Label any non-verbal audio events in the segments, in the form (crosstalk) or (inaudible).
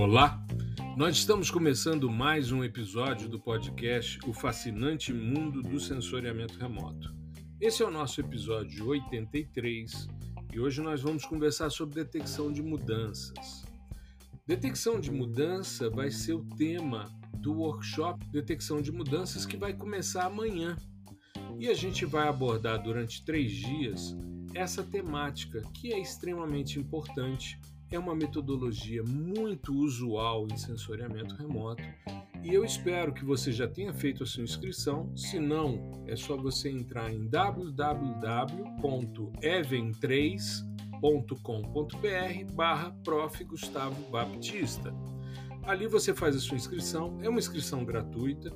Olá, nós estamos começando mais um episódio do podcast O Fascinante Mundo do Sensoriamento Remoto. Esse é o nosso episódio 83 e hoje nós vamos conversar sobre detecção de mudanças. Detecção de mudança vai ser o tema do workshop Detecção de Mudanças que vai começar amanhã. E a gente vai abordar durante três dias essa temática que é extremamente importante é uma metodologia muito usual em sensoriamento remoto e eu espero que você já tenha feito a sua inscrição. Se não, é só você entrar em www.even3.com.br barra Prof. Gustavo Baptista. Ali você faz a sua inscrição, é uma inscrição gratuita,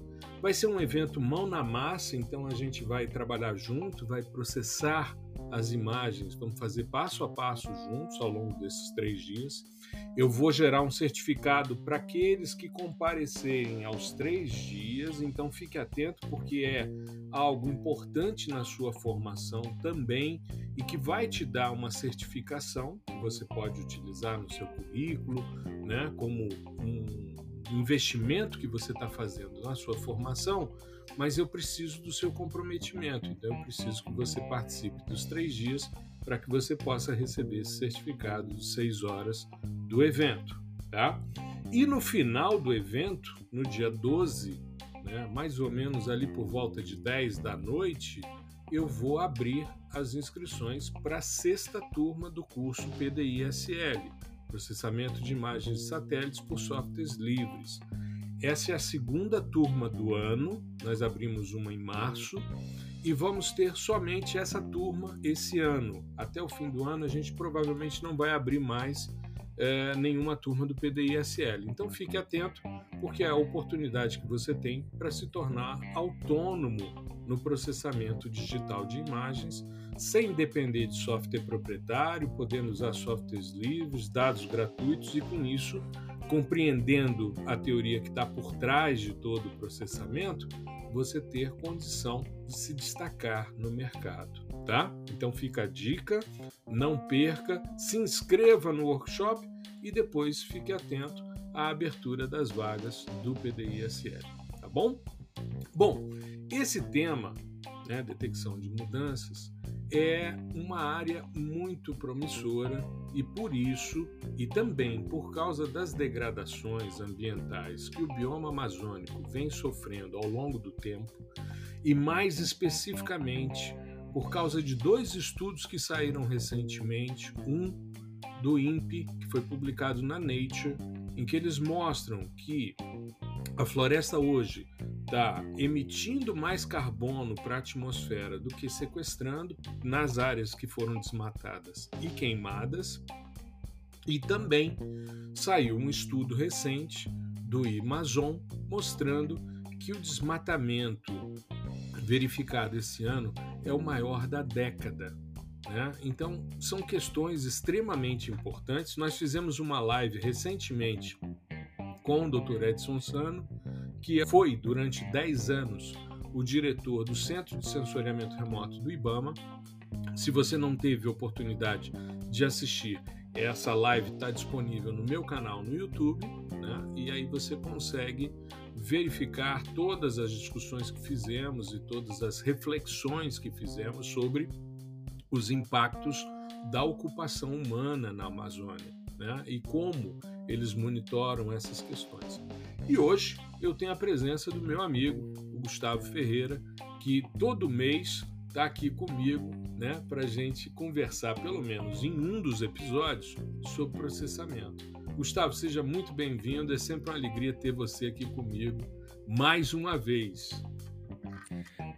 vai ser um evento mão na massa, então a gente vai trabalhar junto, vai processar as imagens, vamos fazer passo a passo juntos ao longo desses três dias. Eu vou gerar um certificado para aqueles que comparecerem aos três dias, então fique atento, porque é algo importante na sua formação também e que vai te dar uma certificação que você pode utilizar no seu currículo, né, como um investimento que você está fazendo na sua formação, mas eu preciso do seu comprometimento. Então, eu preciso que você participe dos três dias para que você possa receber esse certificado de seis horas do evento, tá? E no final do evento, no dia 12, né, mais ou menos ali por volta de 10 da noite, eu vou abrir as inscrições para a sexta turma do curso PDI-SL processamento de imagens de satélites por softwares livres. Essa é a segunda turma do ano, nós abrimos uma em março e vamos ter somente essa turma esse ano. Até o fim do ano a gente provavelmente não vai abrir mais é, nenhuma turma do PDI-SL. Então fique atento, porque é a oportunidade que você tem para se tornar autônomo no processamento digital de imagens, sem depender de software proprietário, podendo usar softwares livres, dados gratuitos e com isso, compreendendo a teoria que está por trás de todo o processamento, você ter condição de se destacar no mercado, tá? Então fica a dica, não perca, se inscreva no workshop e depois fique atento à abertura das vagas do PDI-SL, tá bom? Bom, esse tema, né, detecção de mudanças, é uma área muito promissora e por isso, e também por causa das degradações ambientais que o bioma amazônico vem sofrendo ao longo do tempo, e mais especificamente por causa de dois estudos que saíram recentemente, um do INPE, que foi publicado na Nature, em que eles mostram que a floresta hoje está emitindo mais carbono para a atmosfera do que sequestrando nas áreas que foram desmatadas e queimadas. E também saiu um estudo recente do Amazon mostrando que o desmatamento verificado esse ano é o maior da década. Né? Então, são questões extremamente importantes. Nós fizemos uma live recentemente com o Dr. Edson Sano, que foi durante 10 anos o diretor do Centro de Sensoriamento Remoto do IBAMA. Se você não teve oportunidade de assistir, essa live está disponível no meu canal no YouTube, né? e aí você consegue verificar todas as discussões que fizemos e todas as reflexões que fizemos sobre os impactos da ocupação humana na Amazônia né? e como eles monitoram essas questões. E hoje eu tenho a presença do meu amigo, o Gustavo Ferreira, que todo mês está aqui comigo né, para a gente conversar, pelo menos em um dos episódios, sobre processamento. Gustavo, seja muito bem-vindo, é sempre uma alegria ter você aqui comigo mais uma vez.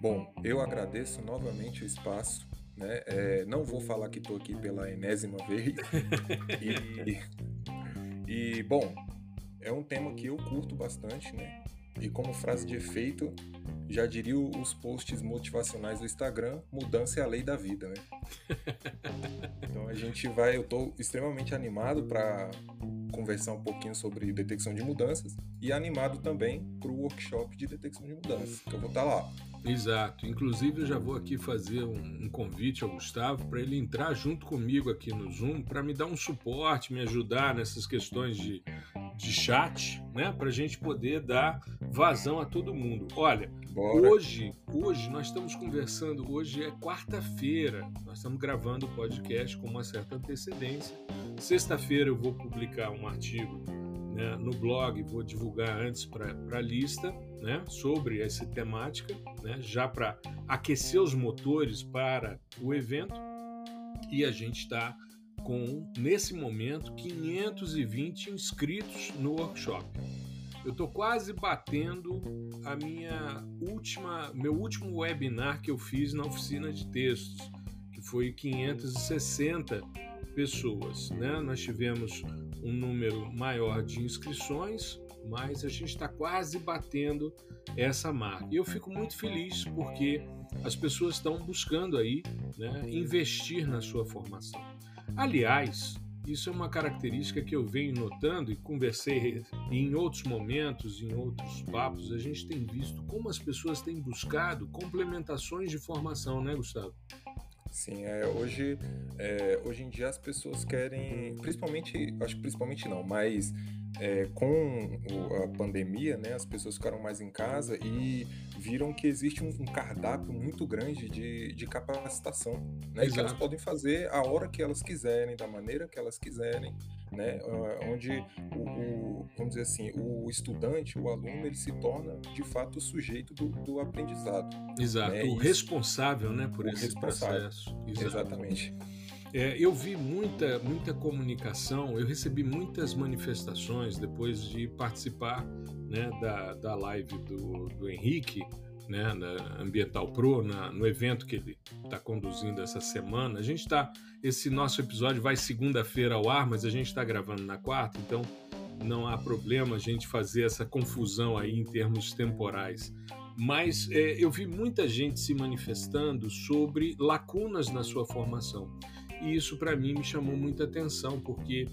Bom, eu agradeço novamente o espaço. Né? É, não vou falar que estou aqui pela enésima vez. (laughs) e, e, bom, é um tema que eu curto bastante, né? E como frase de efeito, já diria os posts motivacionais do Instagram, mudança é a lei da vida, né? (laughs) Então a gente vai, eu estou extremamente animado para conversar um pouquinho sobre detecção de mudanças e animado também para o workshop de detecção de mudanças, que eu vou estar tá lá. Exato. Inclusive, eu já vou aqui fazer um, um convite ao Gustavo para ele entrar junto comigo aqui no Zoom para me dar um suporte, me ajudar nessas questões de de chat, né, para a gente poder dar vazão a todo mundo. Olha, Bora. hoje, hoje nós estamos conversando. Hoje é quarta-feira. Nós estamos gravando o podcast com uma certa antecedência. Sexta-feira eu vou publicar um artigo né, no blog, vou divulgar antes para a lista, né, sobre essa temática, né, já para aquecer os motores para o evento. E a gente está com, nesse momento, 520 inscritos no workshop. Eu estou quase batendo a minha última, meu último webinar que eu fiz na oficina de textos, que foi 560 pessoas. Né? Nós tivemos um número maior de inscrições, mas a gente está quase batendo essa marca. E eu fico muito feliz porque as pessoas estão buscando aí né, investir na sua formação. Aliás, isso é uma característica que eu venho notando e conversei em outros momentos, em outros papos, a gente tem visto como as pessoas têm buscado complementações de formação, né, Gustavo? Sim, é, hoje, é, hoje em dia as pessoas querem, principalmente, acho que principalmente não, mas é, com a pandemia, né, as pessoas ficaram mais em casa e viram que existe um, cardápio muito grande de, de capacitação, né, que elas podem fazer a hora que elas quiserem, da maneira que elas quiserem, né, onde o, o, vamos dizer assim, o estudante, o aluno, ele se torna de fato o sujeito do, do aprendizado. Exato, né, o responsável, né, por esse processo. Exatamente. É, eu vi muita, muita comunicação, eu recebi muitas manifestações depois de participar né, da, da live do, do Henrique, né, na Ambiental Pro, na, no evento que ele está conduzindo essa semana. A gente está. Esse nosso episódio vai segunda-feira ao ar, mas a gente está gravando na quarta, então não há problema a gente fazer essa confusão aí em termos temporais. Mas é, eu vi muita gente se manifestando sobre lacunas na sua formação. E isso para mim me chamou muita atenção, porque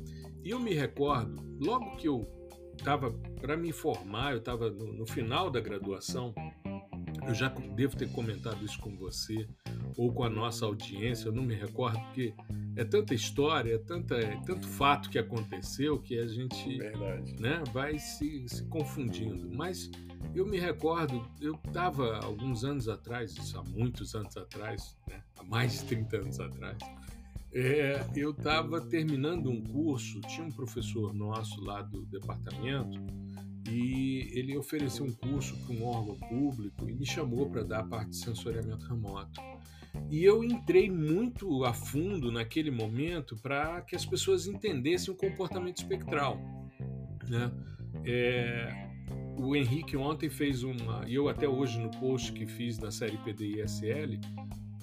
eu me recordo, logo que eu estava para me formar, eu estava no, no, final da graduação, eu já devo ter comentado isso com você ou com a nossa audiência, eu não me recordo, porque é tanta história, é, tanta, é tanto fato que aconteceu que a gente né, vai se, se confundindo. Mas eu me recordo, eu estava alguns anos atrás, isso há muitos anos atrás, né, há mais de 30 anos atrás, é, eu estava terminando um curso, tinha um professor nosso lá do departamento e ele ofereceu um curso para um órgão público e me chamou para dar a parte de sensoriamento remoto. E eu entrei muito a fundo naquele momento para que as pessoas entendessem o comportamento espectral. Né? É, o Henrique ontem fez uma, e eu até hoje no post que fiz na série PDISL,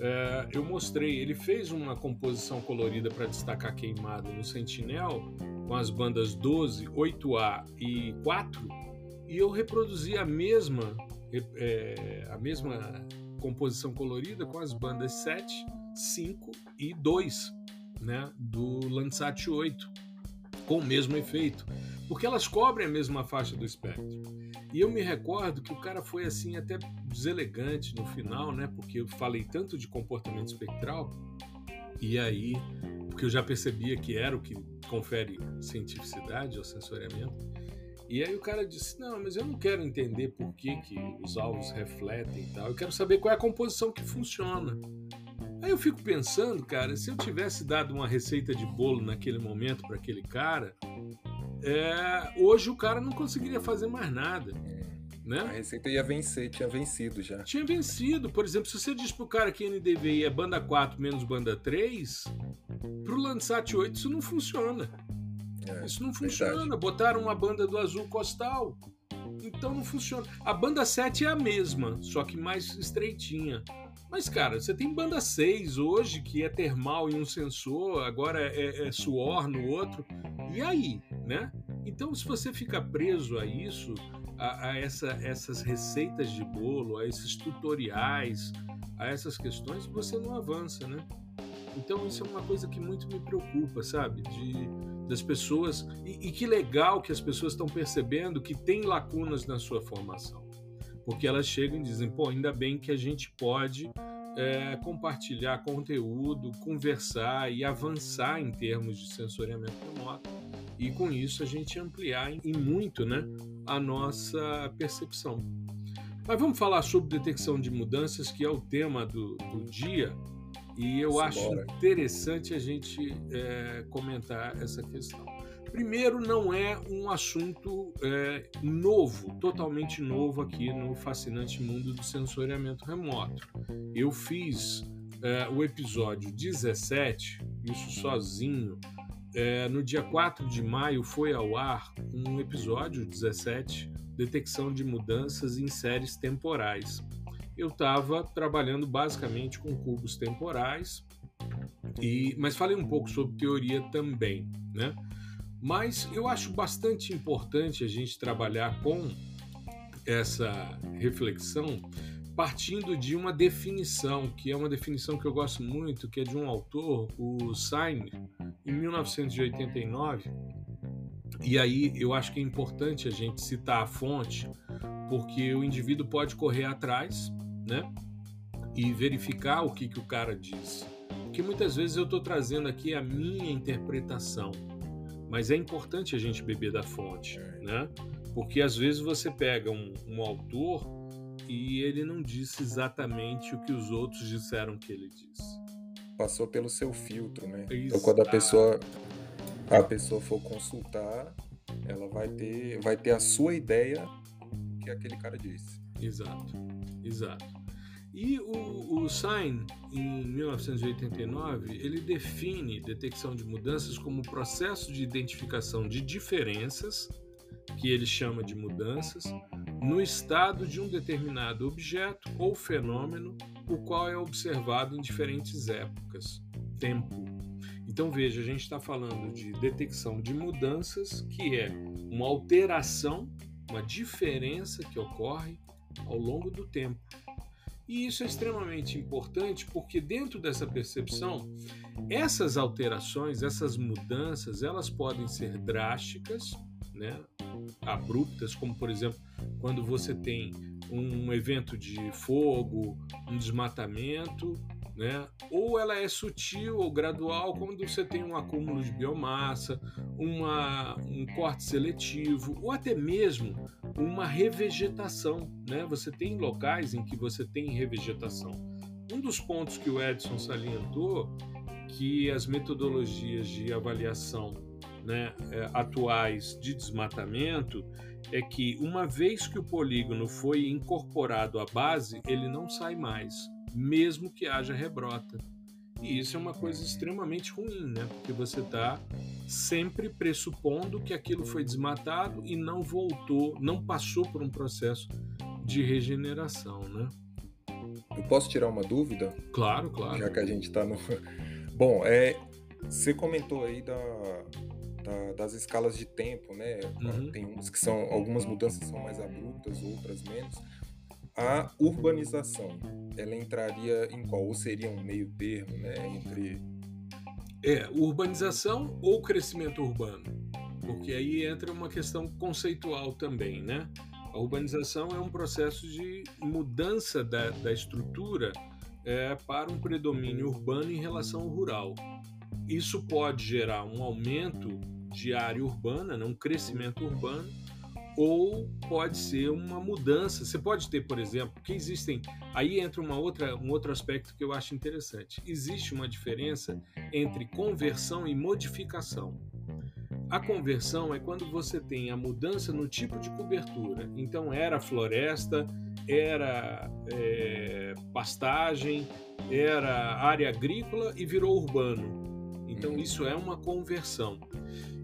é, eu mostrei, ele fez uma composição colorida para destacar queimado no Sentinel, com as bandas 12, 8A e 4, e eu reproduzi a mesma, é, a mesma composição colorida com as bandas 7, 5 e 2 né, do Landsat 8, com o mesmo efeito, porque elas cobrem a mesma faixa do espectro. E eu me recordo que o cara foi assim até deselegante no final, né? Porque eu falei tanto de comportamento espectral, e aí, porque eu já percebia que era o que confere cientificidade ao sensoriamento. E aí o cara disse: Não, mas eu não quero entender por que, que os alvos refletem e tal, eu quero saber qual é a composição que funciona. Aí eu fico pensando, cara, se eu tivesse dado uma receita de bolo naquele momento para aquele cara, é, hoje o cara não conseguiria fazer mais nada. Né? A receita ia vencer, tinha vencido já. Tinha vencido. Por exemplo, se você diz pro cara que NDVI é banda 4 menos banda 3, pro Landsat 8 isso não funciona. É, isso não funciona. Verdade. Botaram uma banda do azul costal. Então não funciona. A banda 7 é a mesma, só que mais estreitinha. Mas, cara, você tem banda 6 hoje, que é termal em um sensor, agora é, é suor no outro. E aí, né? Então, se você fica preso a isso, a, a essa, essas receitas de bolo, a esses tutoriais, a essas questões, você não avança, né? Então, isso é uma coisa que muito me preocupa, sabe? De, das pessoas. E, e que legal que as pessoas estão percebendo que tem lacunas na sua formação porque elas chegam e dizem, pô, ainda bem que a gente pode é, compartilhar conteúdo, conversar e avançar em termos de sensoriamento remoto. E com isso a gente ampliar em muito né, a nossa percepção. Mas vamos falar sobre detecção de mudanças, que é o tema do, do dia, e eu acho interessante a gente é, comentar essa questão. Primeiro, não é um assunto é, novo, totalmente novo aqui no fascinante mundo do sensoriamento remoto. Eu fiz é, o episódio 17, isso sozinho, é, no dia 4 de maio foi ao ar um episódio 17 detecção de mudanças em séries temporais. Eu estava trabalhando basicamente com cubos temporais, e, mas falei um pouco sobre teoria também, né? Mas eu acho bastante importante a gente trabalhar com essa reflexão partindo de uma definição, que é uma definição que eu gosto muito, que é de um autor, o Sain, em 1989, e aí eu acho que é importante a gente citar a fonte, porque o indivíduo pode correr atrás, né? E verificar o que, que o cara disse. Porque muitas vezes eu estou trazendo aqui a minha interpretação, mas é importante a gente beber da fonte, né? Porque às vezes você pega um, um autor e ele não disse exatamente o que os outros disseram que ele disse. Passou pelo seu filtro, né? Exato. Então quando a pessoa a pessoa for consultar, ela vai ter, vai ter a sua ideia que aquele cara disse. Exato, exato. E o, o Sain, em 1989, ele define detecção de mudanças como processo de identificação de diferenças, que ele chama de mudanças, no estado de um determinado objeto ou fenômeno, o qual é observado em diferentes épocas, tempo, então veja, a gente está falando de detecção de mudanças, que é uma alteração, uma diferença que ocorre ao longo do tempo. E isso é extremamente importante porque dentro dessa percepção, essas alterações, essas mudanças, elas podem ser drásticas, né? abruptas, como por exemplo, quando você tem um evento de fogo, um desmatamento, né? Ou ela é sutil ou gradual, quando você tem um acúmulo de biomassa, uma, um corte seletivo, ou até mesmo uma revegetação. Né? Você tem locais em que você tem revegetação. Um dos pontos que o Edson salientou que as metodologias de avaliação né, é, atuais de desmatamento é que uma vez que o polígono foi incorporado à base, ele não sai mais mesmo que haja rebrota. E isso é uma coisa extremamente ruim, né? Porque você está sempre pressupondo que aquilo foi desmatado e não voltou, não passou por um processo de regeneração, né? Eu posso tirar uma dúvida? Claro, claro. Já que a gente está no. (laughs) Bom, é, você comentou aí da, da, das escalas de tempo, né? Uhum. Tem umas que são. Algumas mudanças são mais abruptas, outras menos a urbanização, ela entraria em qual? Ou seria um meio termo, né, entre... É, urbanização ou crescimento urbano? Porque aí entra uma questão conceitual também, né? A urbanização é um processo de mudança da, da estrutura é, para um predomínio urbano em relação ao rural. Isso pode gerar um aumento de área urbana, né, um crescimento urbano, ou pode ser uma mudança. Você pode ter, por exemplo, que existem. Aí entra uma outra, um outro aspecto que eu acho interessante. Existe uma diferença entre conversão e modificação. A conversão é quando você tem a mudança no tipo de cobertura. Então, era floresta, era é, pastagem, era área agrícola e virou urbano. Então, isso é uma conversão.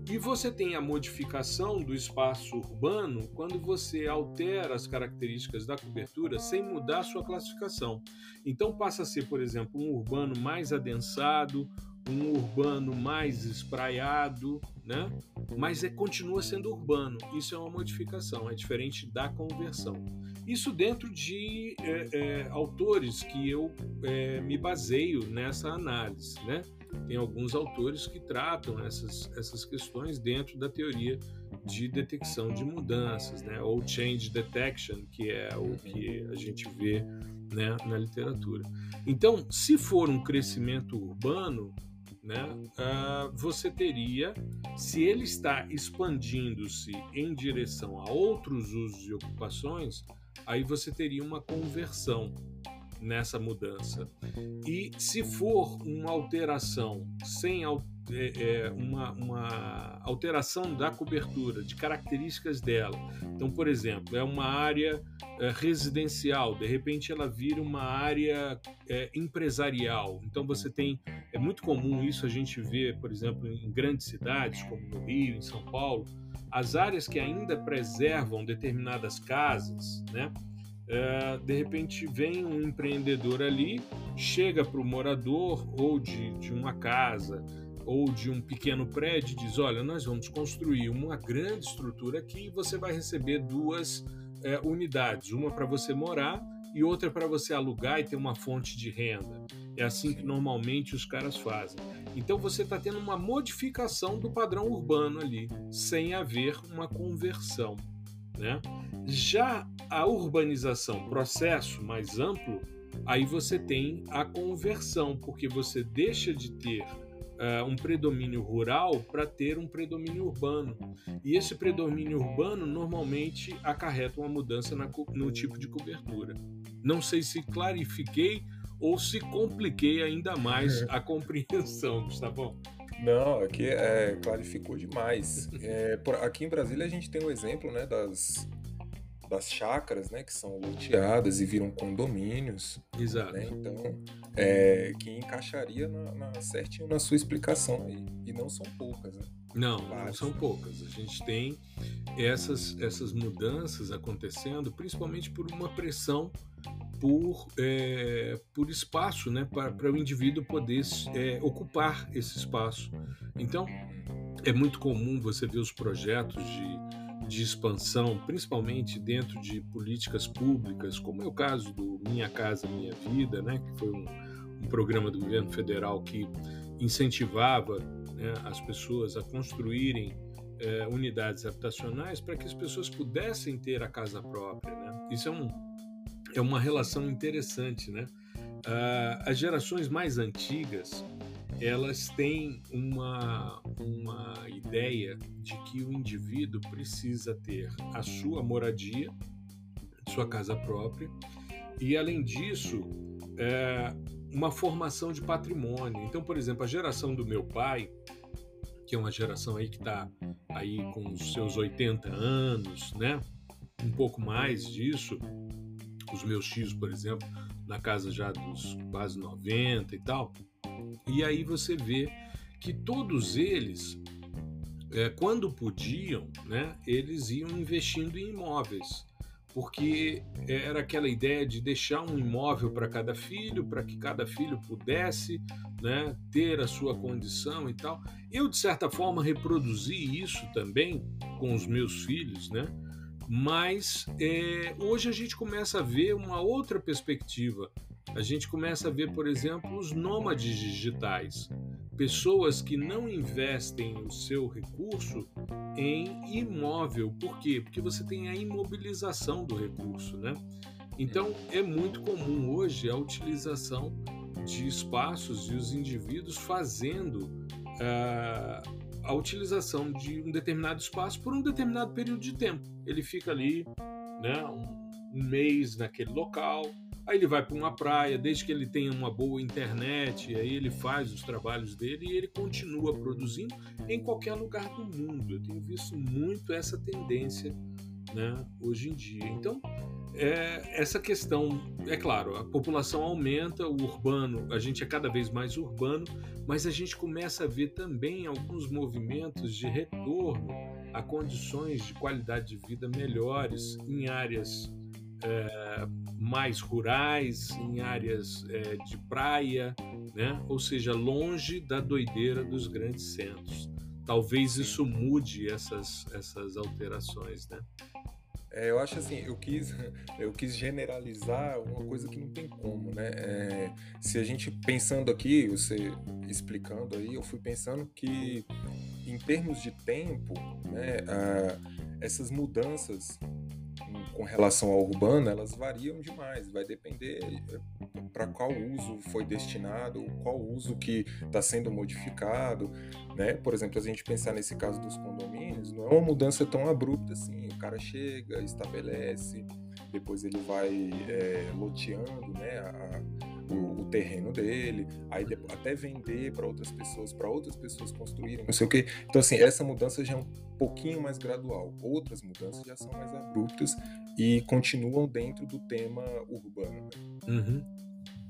E você tem a modificação do espaço urbano quando você altera as características da cobertura sem mudar sua classificação. Então passa a ser, por exemplo, um urbano mais adensado, um urbano mais espraiado, né? Mas é, continua sendo urbano. Isso é uma modificação, é diferente da conversão. Isso dentro de é, é, autores que eu é, me baseio nessa análise, né? Tem alguns autores que tratam essas, essas questões dentro da teoria de detecção de mudanças, né? ou change detection, que é o que a gente vê né, na literatura. Então, se for um crescimento urbano, né, uh, você teria, se ele está expandindo-se em direção a outros usos e ocupações, aí você teria uma conversão nessa mudança. E se for uma alteração sem é, é, uma, uma alteração da cobertura, de características dela. Então, por exemplo, é uma área é, residencial, de repente ela vira uma área é, empresarial. Então, você tem. É muito comum isso a gente ver, por exemplo, em grandes cidades, como no Rio, em São Paulo, as áreas que ainda preservam determinadas casas, né? É, de repente vem um empreendedor ali, chega para o morador ou de, de uma casa ou de um pequeno prédio e diz: Olha, nós vamos construir uma grande estrutura aqui e você vai receber duas é, unidades, uma para você morar e outra para você alugar e ter uma fonte de renda. É assim que normalmente os caras fazem. Então você está tendo uma modificação do padrão urbano ali, sem haver uma conversão. Né? Já a urbanização, processo mais amplo, aí você tem a conversão, porque você deixa de ter uh, um predomínio rural para ter um predomínio urbano. E esse predomínio urbano normalmente acarreta uma mudança na, no tipo de cobertura. Não sei se clarifiquei ou se compliquei ainda mais a (laughs) compreensão, Gustavo. Não, aqui é, clarificou demais. (laughs) É, por, aqui em Brasília a gente tem o um exemplo né, das, das chácaras, né, que são loteadas e viram condomínios. Exato. Né, então, é, que encaixaria na, na, certinho na sua explicação aí. E não são poucas, né? Não, Várias, não são né? poucas. A gente tem essas, essas mudanças acontecendo, principalmente por uma pressão por, é, por espaço, né, para o indivíduo poder é, ocupar esse espaço. Então, é muito comum você ver os projetos de, de expansão, principalmente dentro de políticas públicas, como é o caso do Minha Casa Minha Vida, né, que foi um, um programa do governo federal que incentivava né, as pessoas a construírem é, unidades habitacionais para que as pessoas pudessem ter a casa própria. Né? Isso é um, é uma relação interessante, né? Uh, as gerações mais antigas elas têm uma, uma ideia de que o indivíduo precisa ter a sua moradia, sua casa própria, e além disso, é, uma formação de patrimônio. Então, por exemplo, a geração do meu pai, que é uma geração aí que está aí com os seus 80 anos, né? Um pouco mais disso, os meus tios, por exemplo, na casa já dos quase 90 e tal. E aí você vê que todos eles, é, quando podiam, né, eles iam investindo em imóveis, porque era aquela ideia de deixar um imóvel para cada filho, para que cada filho pudesse né, ter a sua condição e tal. Eu, de certa forma, reproduzi isso também com os meus filhos, né? mas é, hoje a gente começa a ver uma outra perspectiva. A gente começa a ver, por exemplo, os nômades digitais, pessoas que não investem o seu recurso em imóvel. Por quê? Porque você tem a imobilização do recurso, né? Então é muito comum hoje a utilização de espaços e os indivíduos fazendo uh, a utilização de um determinado espaço por um determinado período de tempo. Ele fica ali né, um, um mês naquele local, aí ele vai para uma praia, desde que ele tenha uma boa internet, aí ele faz os trabalhos dele e ele continua produzindo em qualquer lugar do mundo. Eu tenho visto muito essa tendência né, hoje em dia. Então, é, essa questão, é claro, a população aumenta, o urbano, a gente é cada vez mais urbano, mas a gente começa a ver também alguns movimentos de retorno a condições de qualidade de vida melhores em áreas é, mais rurais, em áreas é, de praia, né? ou seja, longe da doideira dos grandes centros. Talvez isso mude essas, essas alterações, né? É, eu acho assim, eu quis, (laughs) eu quis generalizar uma coisa que não tem como, né? É, se a gente pensando aqui, você explicando aí, eu fui pensando que em termos de tempo, né, essas mudanças com relação ao urbano, elas variam demais, vai depender eh, para qual uso foi destinado, qual uso que está sendo modificado, né? Por exemplo, se a gente pensar nesse caso dos condomínios, não é uma mudança tão abrupta assim, o cara chega, estabelece, depois ele vai é, loteando, né? A, o, o, terreno dele, aí até vender para outras pessoas, para outras pessoas construírem, não sei o que. Então, assim, essa mudança já é um pouquinho mais gradual. Outras mudanças já são mais abruptas e continuam dentro do tema urbano. Né? Uhum.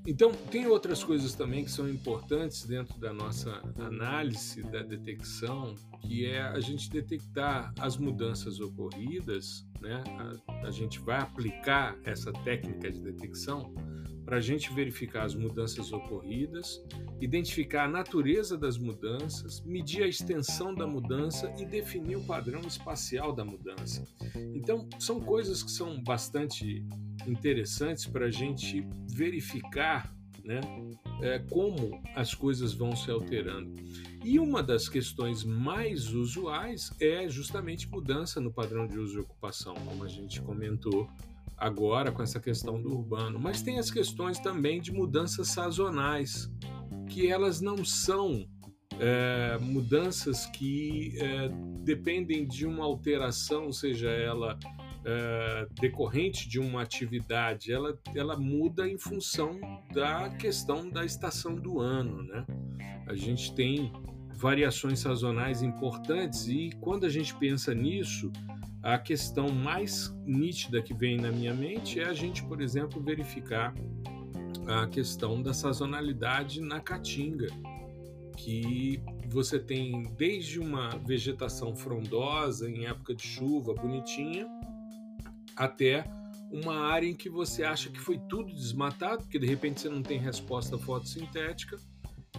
Então, tem outras coisas também que são importantes dentro da nossa análise da detecção, que é a gente detectar as mudanças ocorridas, né? a, a gente vai aplicar essa técnica de detecção para a gente verificar as mudanças ocorridas, identificar a natureza das mudanças, medir a extensão da mudança e definir o padrão espacial da mudança. Então, são coisas que são bastante interessantes para a gente verificar né, é, como as coisas vão se alterando. E uma das questões mais usuais é justamente mudança no padrão de uso e ocupação, como a gente comentou agora com essa questão do urbano, mas tem as questões também de mudanças sazonais, que elas não são é, mudanças que é, dependem de uma alteração, seja ela é, decorrente de uma atividade, ela, ela muda em função da questão da estação do ano. Né? A gente tem variações sazonais importantes e quando a gente pensa nisso, a questão mais nítida que vem na minha mente é a gente, por exemplo, verificar a questão da sazonalidade na caatinga, que você tem desde uma vegetação frondosa em época de chuva, bonitinha, até uma área em que você acha que foi tudo desmatado, porque de repente você não tem resposta fotossintética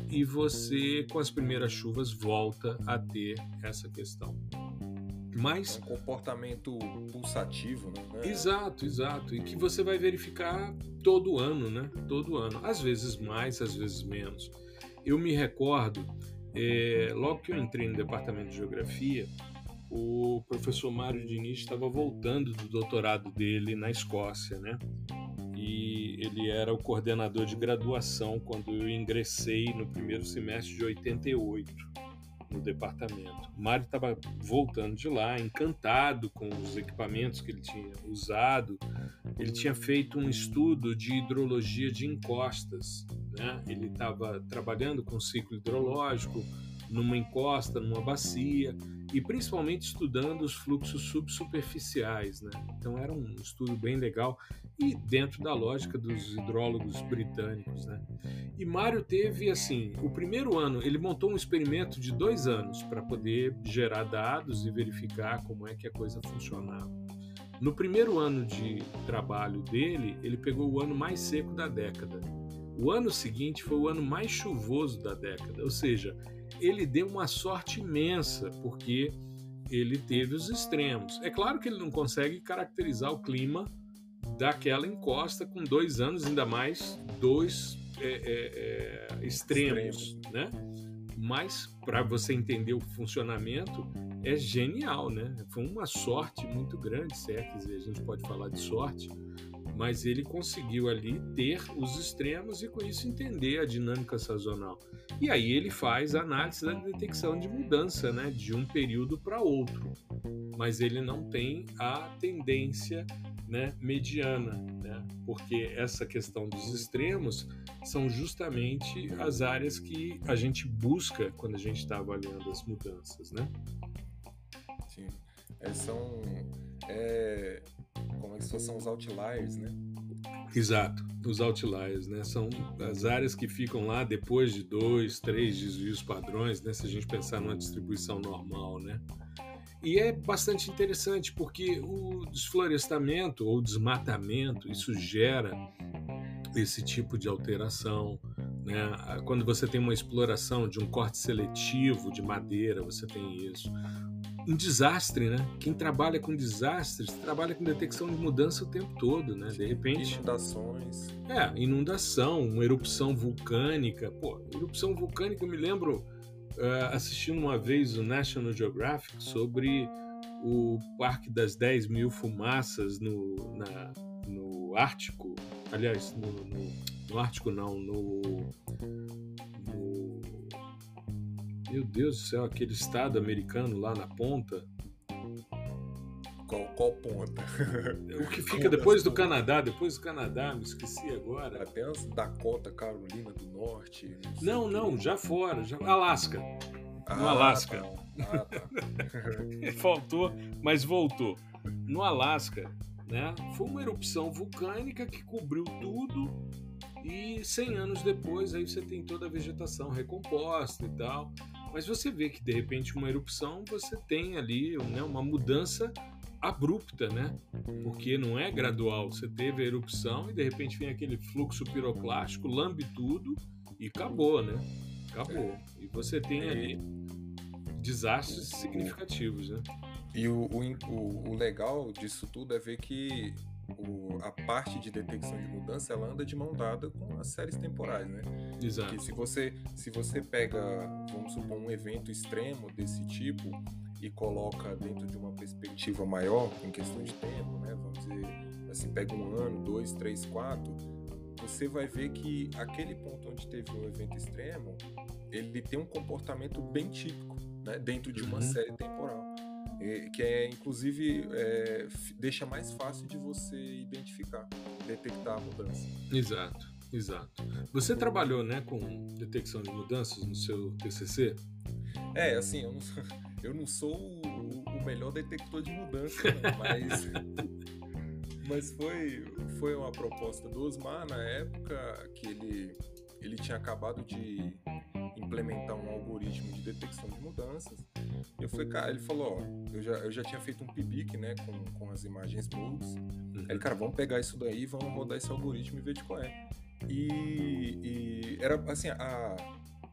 e você, com as primeiras chuvas, volta a ter essa questão. Mas, é um comportamento pulsativo, né? Exato, exato. E que você vai verificar todo ano, né? Todo ano. Às vezes mais, às vezes menos. Eu me recordo, é, logo que eu entrei no departamento de geografia, o professor Mário Diniz estava voltando do doutorado dele na Escócia, né? E ele era o coordenador de graduação quando eu ingressei no primeiro semestre de 88 no departamento. Mário estava voltando de lá, encantado com os equipamentos que ele tinha usado. Ele tinha feito um estudo de hidrologia de encostas. Né? Ele estava trabalhando com ciclo hidrológico numa encosta, numa bacia e principalmente estudando os fluxos subsuperficiais, né? Então era um estudo bem legal e dentro da lógica dos hidrólogos britânicos, né? E Mário teve assim, o primeiro ano ele montou um experimento de dois anos para poder gerar dados e verificar como é que a coisa funcionava. No primeiro ano de trabalho dele, ele pegou o ano mais seco da década. O ano seguinte foi o ano mais chuvoso da década, ou seja, ele deu uma sorte imensa, porque ele teve os extremos. É claro que ele não consegue caracterizar o clima daquela encosta com dois anos, ainda mais dois é, é, é, extremos, Extremo. né? Mas para você entender o funcionamento é genial, né? Foi uma sorte muito grande, se é que a gente pode falar de sorte, mas ele conseguiu ali ter os extremos e com isso entender a dinâmica sazonal. E aí ele faz a análise da detecção de mudança, né, de um período para outro, mas ele não tem a tendência, né, mediana, né, porque essa questão dos extremos são justamente as áreas que a gente busca quando a gente está avaliando as mudanças, né? Sim, é, são é, como é são os outliers, né? Exato, os outliers, né? São as áreas que ficam lá depois de dois, três desvios padrões, né? Se a gente pensar numa distribuição normal, né? E é bastante interessante porque o desflorestamento ou desmatamento, isso gera esse tipo de alteração, né? Quando você tem uma exploração de um corte seletivo de madeira, você tem isso um desastre, né? Quem trabalha com desastres trabalha com detecção de mudança o tempo todo, né? De repente. Inundações. É, inundação, uma erupção vulcânica. Pô, erupção vulcânica, eu me lembro uh, assistindo uma vez o National Geographic sobre o Parque das 10 Mil Fumaças no, na, no Ártico, aliás, no, no, no Ártico não, no, no, Meu Deus do céu, aquele estado americano lá na ponta. Qual, qual ponta? O que (laughs) fica depois do Canadá, depois do Canadá, me esqueci agora. Até as Dakota, Carolina do Norte. Não, não, não já fora, já Alasca. Ah, no Alasca. Tá. Ah, tá. (laughs) Faltou, mas voltou. No Alasca, né? Foi uma erupção vulcânica que cobriu tudo e 100 anos depois aí você tem toda a vegetação recomposta e tal. Mas você vê que de repente uma erupção você tem ali né, uma mudança abrupta, né? Porque não é gradual. Você teve a erupção e de repente vem aquele fluxo piroclástico, lambe tudo e acabou, né? Acabou. E você tem ali desastres significativos, né? E o, o, o legal disso tudo é ver que o, a parte de detecção de mudança ela anda de mão dada com as séries temporais, né? Exato. Porque se você, se você pega, vamos supor, um evento extremo desse tipo e coloca dentro de uma perspectiva maior, em questão de tempo, né? Vamos dizer, assim, pega um ano, dois, três, quatro, você vai ver que aquele ponto onde teve um evento extremo, ele tem um comportamento bem típico, né? Dentro de uma uhum. série temporal que é inclusive é, deixa mais fácil de você identificar, detectar a mudança. Exato, exato. Você trabalhou, né, com detecção de mudanças no seu TCC? É, assim, eu não sou, (laughs) eu não sou o, o melhor detector de mudança, mas (laughs) mas foi foi uma proposta do Osmar na época que ele ele tinha acabado de implementar um algoritmo de detecção de mudanças. Eu falei, cara, ele falou, ó, eu já, eu já tinha feito um PIBIC, né, com, com as imagens moves. Uhum. Ele, cara, vamos pegar isso daí, vamos rodar esse algoritmo e ver de qual é. E, e era, assim, a,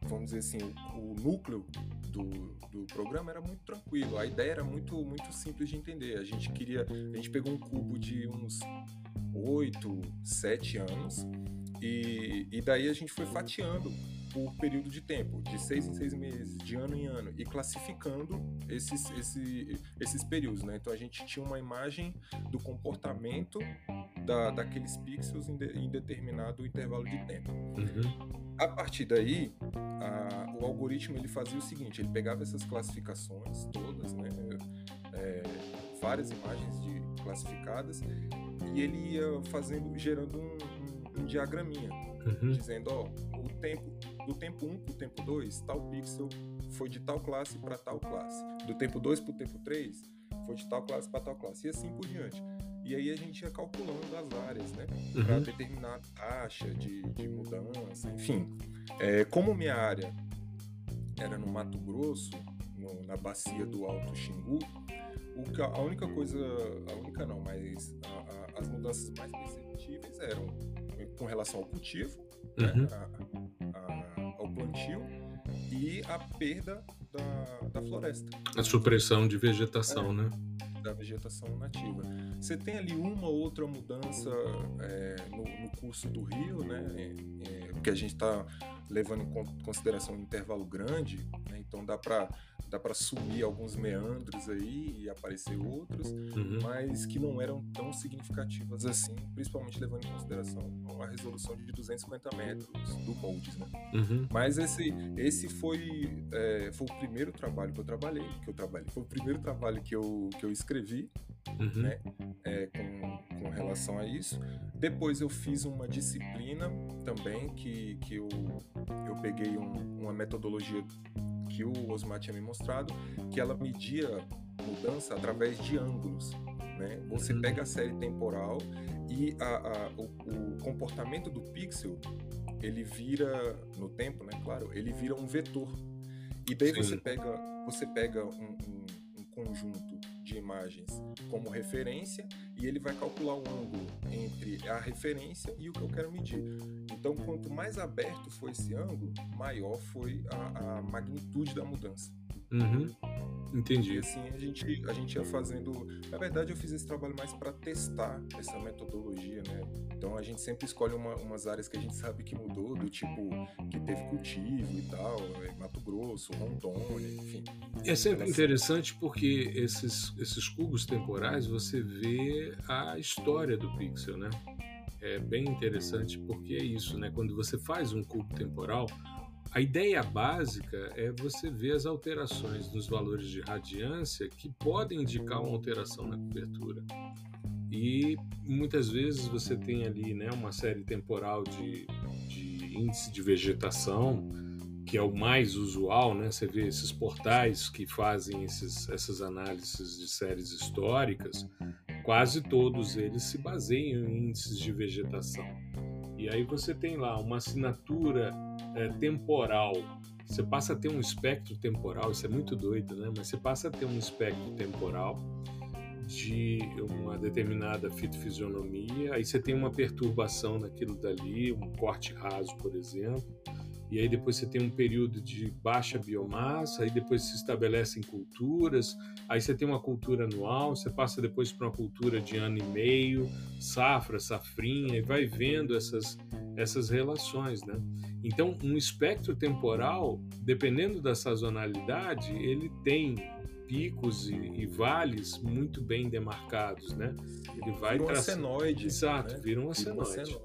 vamos dizer assim, o, o núcleo do, do programa era muito tranquilo. A ideia era muito, muito simples de entender. A gente queria, a gente pegou um cubo de uns 8, 7 anos e, e daí a gente foi fatiando por período de tempo, de seis em seis meses, de ano em ano, e classificando esses, esse, esses períodos. Né? Então a gente tinha uma imagem do comportamento da, daqueles pixels em, de, em determinado intervalo de tempo. Uhum. A partir daí, a, o algoritmo ele fazia o seguinte: ele pegava essas classificações todas, né, é, várias imagens de, classificadas, e ele ia fazendo, gerando um, um, um diagraminha, uhum. dizendo, ó, o tempo do tempo 1 para o tempo 2, tal pixel foi de tal classe para tal classe. Do tempo 2 para o tempo 3, foi de tal classe para tal classe. E assim por diante. E aí a gente ia calculando as áreas, né? Uhum. Para determinar a taxa de, de mudança, enfim. É, como minha área era no Mato Grosso, no, na bacia do Alto Xingu, o, a única coisa, a única não, mas a, a, as mudanças mais perceptíveis eram com relação ao cultivo, né? uhum. né? plantio e a perda da, da floresta. A supressão de vegetação, é, né? Da vegetação nativa. Você tem ali uma ou outra mudança é, no, no, curso do rio, né? É, porque a gente está levando em consideração um intervalo grande, né? então dá para dá para sumir alguns meandros aí e aparecer outros, uhum. mas que não eram tão significativas assim, principalmente levando em consideração a resolução de 250 metros do moldes, né? Uhum. Mas esse, esse foi, é, foi o primeiro trabalho que eu trabalhei, que eu trabalhei, foi o primeiro trabalho que eu, que eu escrevi, uhum. né? É, com, com relação a isso. Depois eu fiz uma disciplina também que, que eu, eu peguei um, uma metodologia que o Osmar tinha me mostrado, que ela media mudança através de ângulos. Né? Você uhum. pega a série temporal e a, a, o, o, comportamento do pixel ele vira no tempo, né? Claro, ele vira um vetor. E daí Sim. você pega, você pega um, um, um conjunto de imagens como referência e ele vai calcular o ângulo entre a referência e o que eu quero medir. Então, quanto mais aberto foi esse ângulo, maior foi a, a magnitude da mudança. Uhum. Entendi. E assim a gente, a gente ia fazendo. Na verdade, eu fiz esse trabalho mais para testar essa metodologia, né? Então a gente sempre escolhe uma, umas áreas que a gente sabe que mudou, do tipo que teve cultivo e tal, é, Mato Grosso, Rondônia, enfim. É sempre interessante porque esses, esses cubos temporais você vê a história do pixel, né? É bem interessante porque é isso, né? Quando você faz um cubo temporal, a ideia básica é você ver as alterações nos valores de radiância que podem indicar uma alteração na cobertura. E muitas vezes você tem ali né, uma série temporal de, de índice de vegetação, que é o mais usual, né? Você vê esses portais que fazem esses, essas análises de séries históricas, quase todos eles se baseiam em índices de vegetação. E aí você tem lá uma assinatura é, temporal. Você passa a ter um espectro temporal, isso é muito doido, né? Mas você passa a ter um espectro temporal de uma determinada fitofisionomia, aí você tem uma perturbação naquilo dali, um corte raso, por exemplo, e aí depois você tem um período de baixa biomassa, aí depois se estabelecem culturas, aí você tem uma cultura anual, você passa depois para uma cultura de ano e meio, safra, safrinha, e vai vendo essas, essas relações, né? Então, um espectro temporal, dependendo da sazonalidade, ele tem picos e, e vales muito bem demarcados, né? Ele vai vira um senoide. Exato, né? vira um senoide.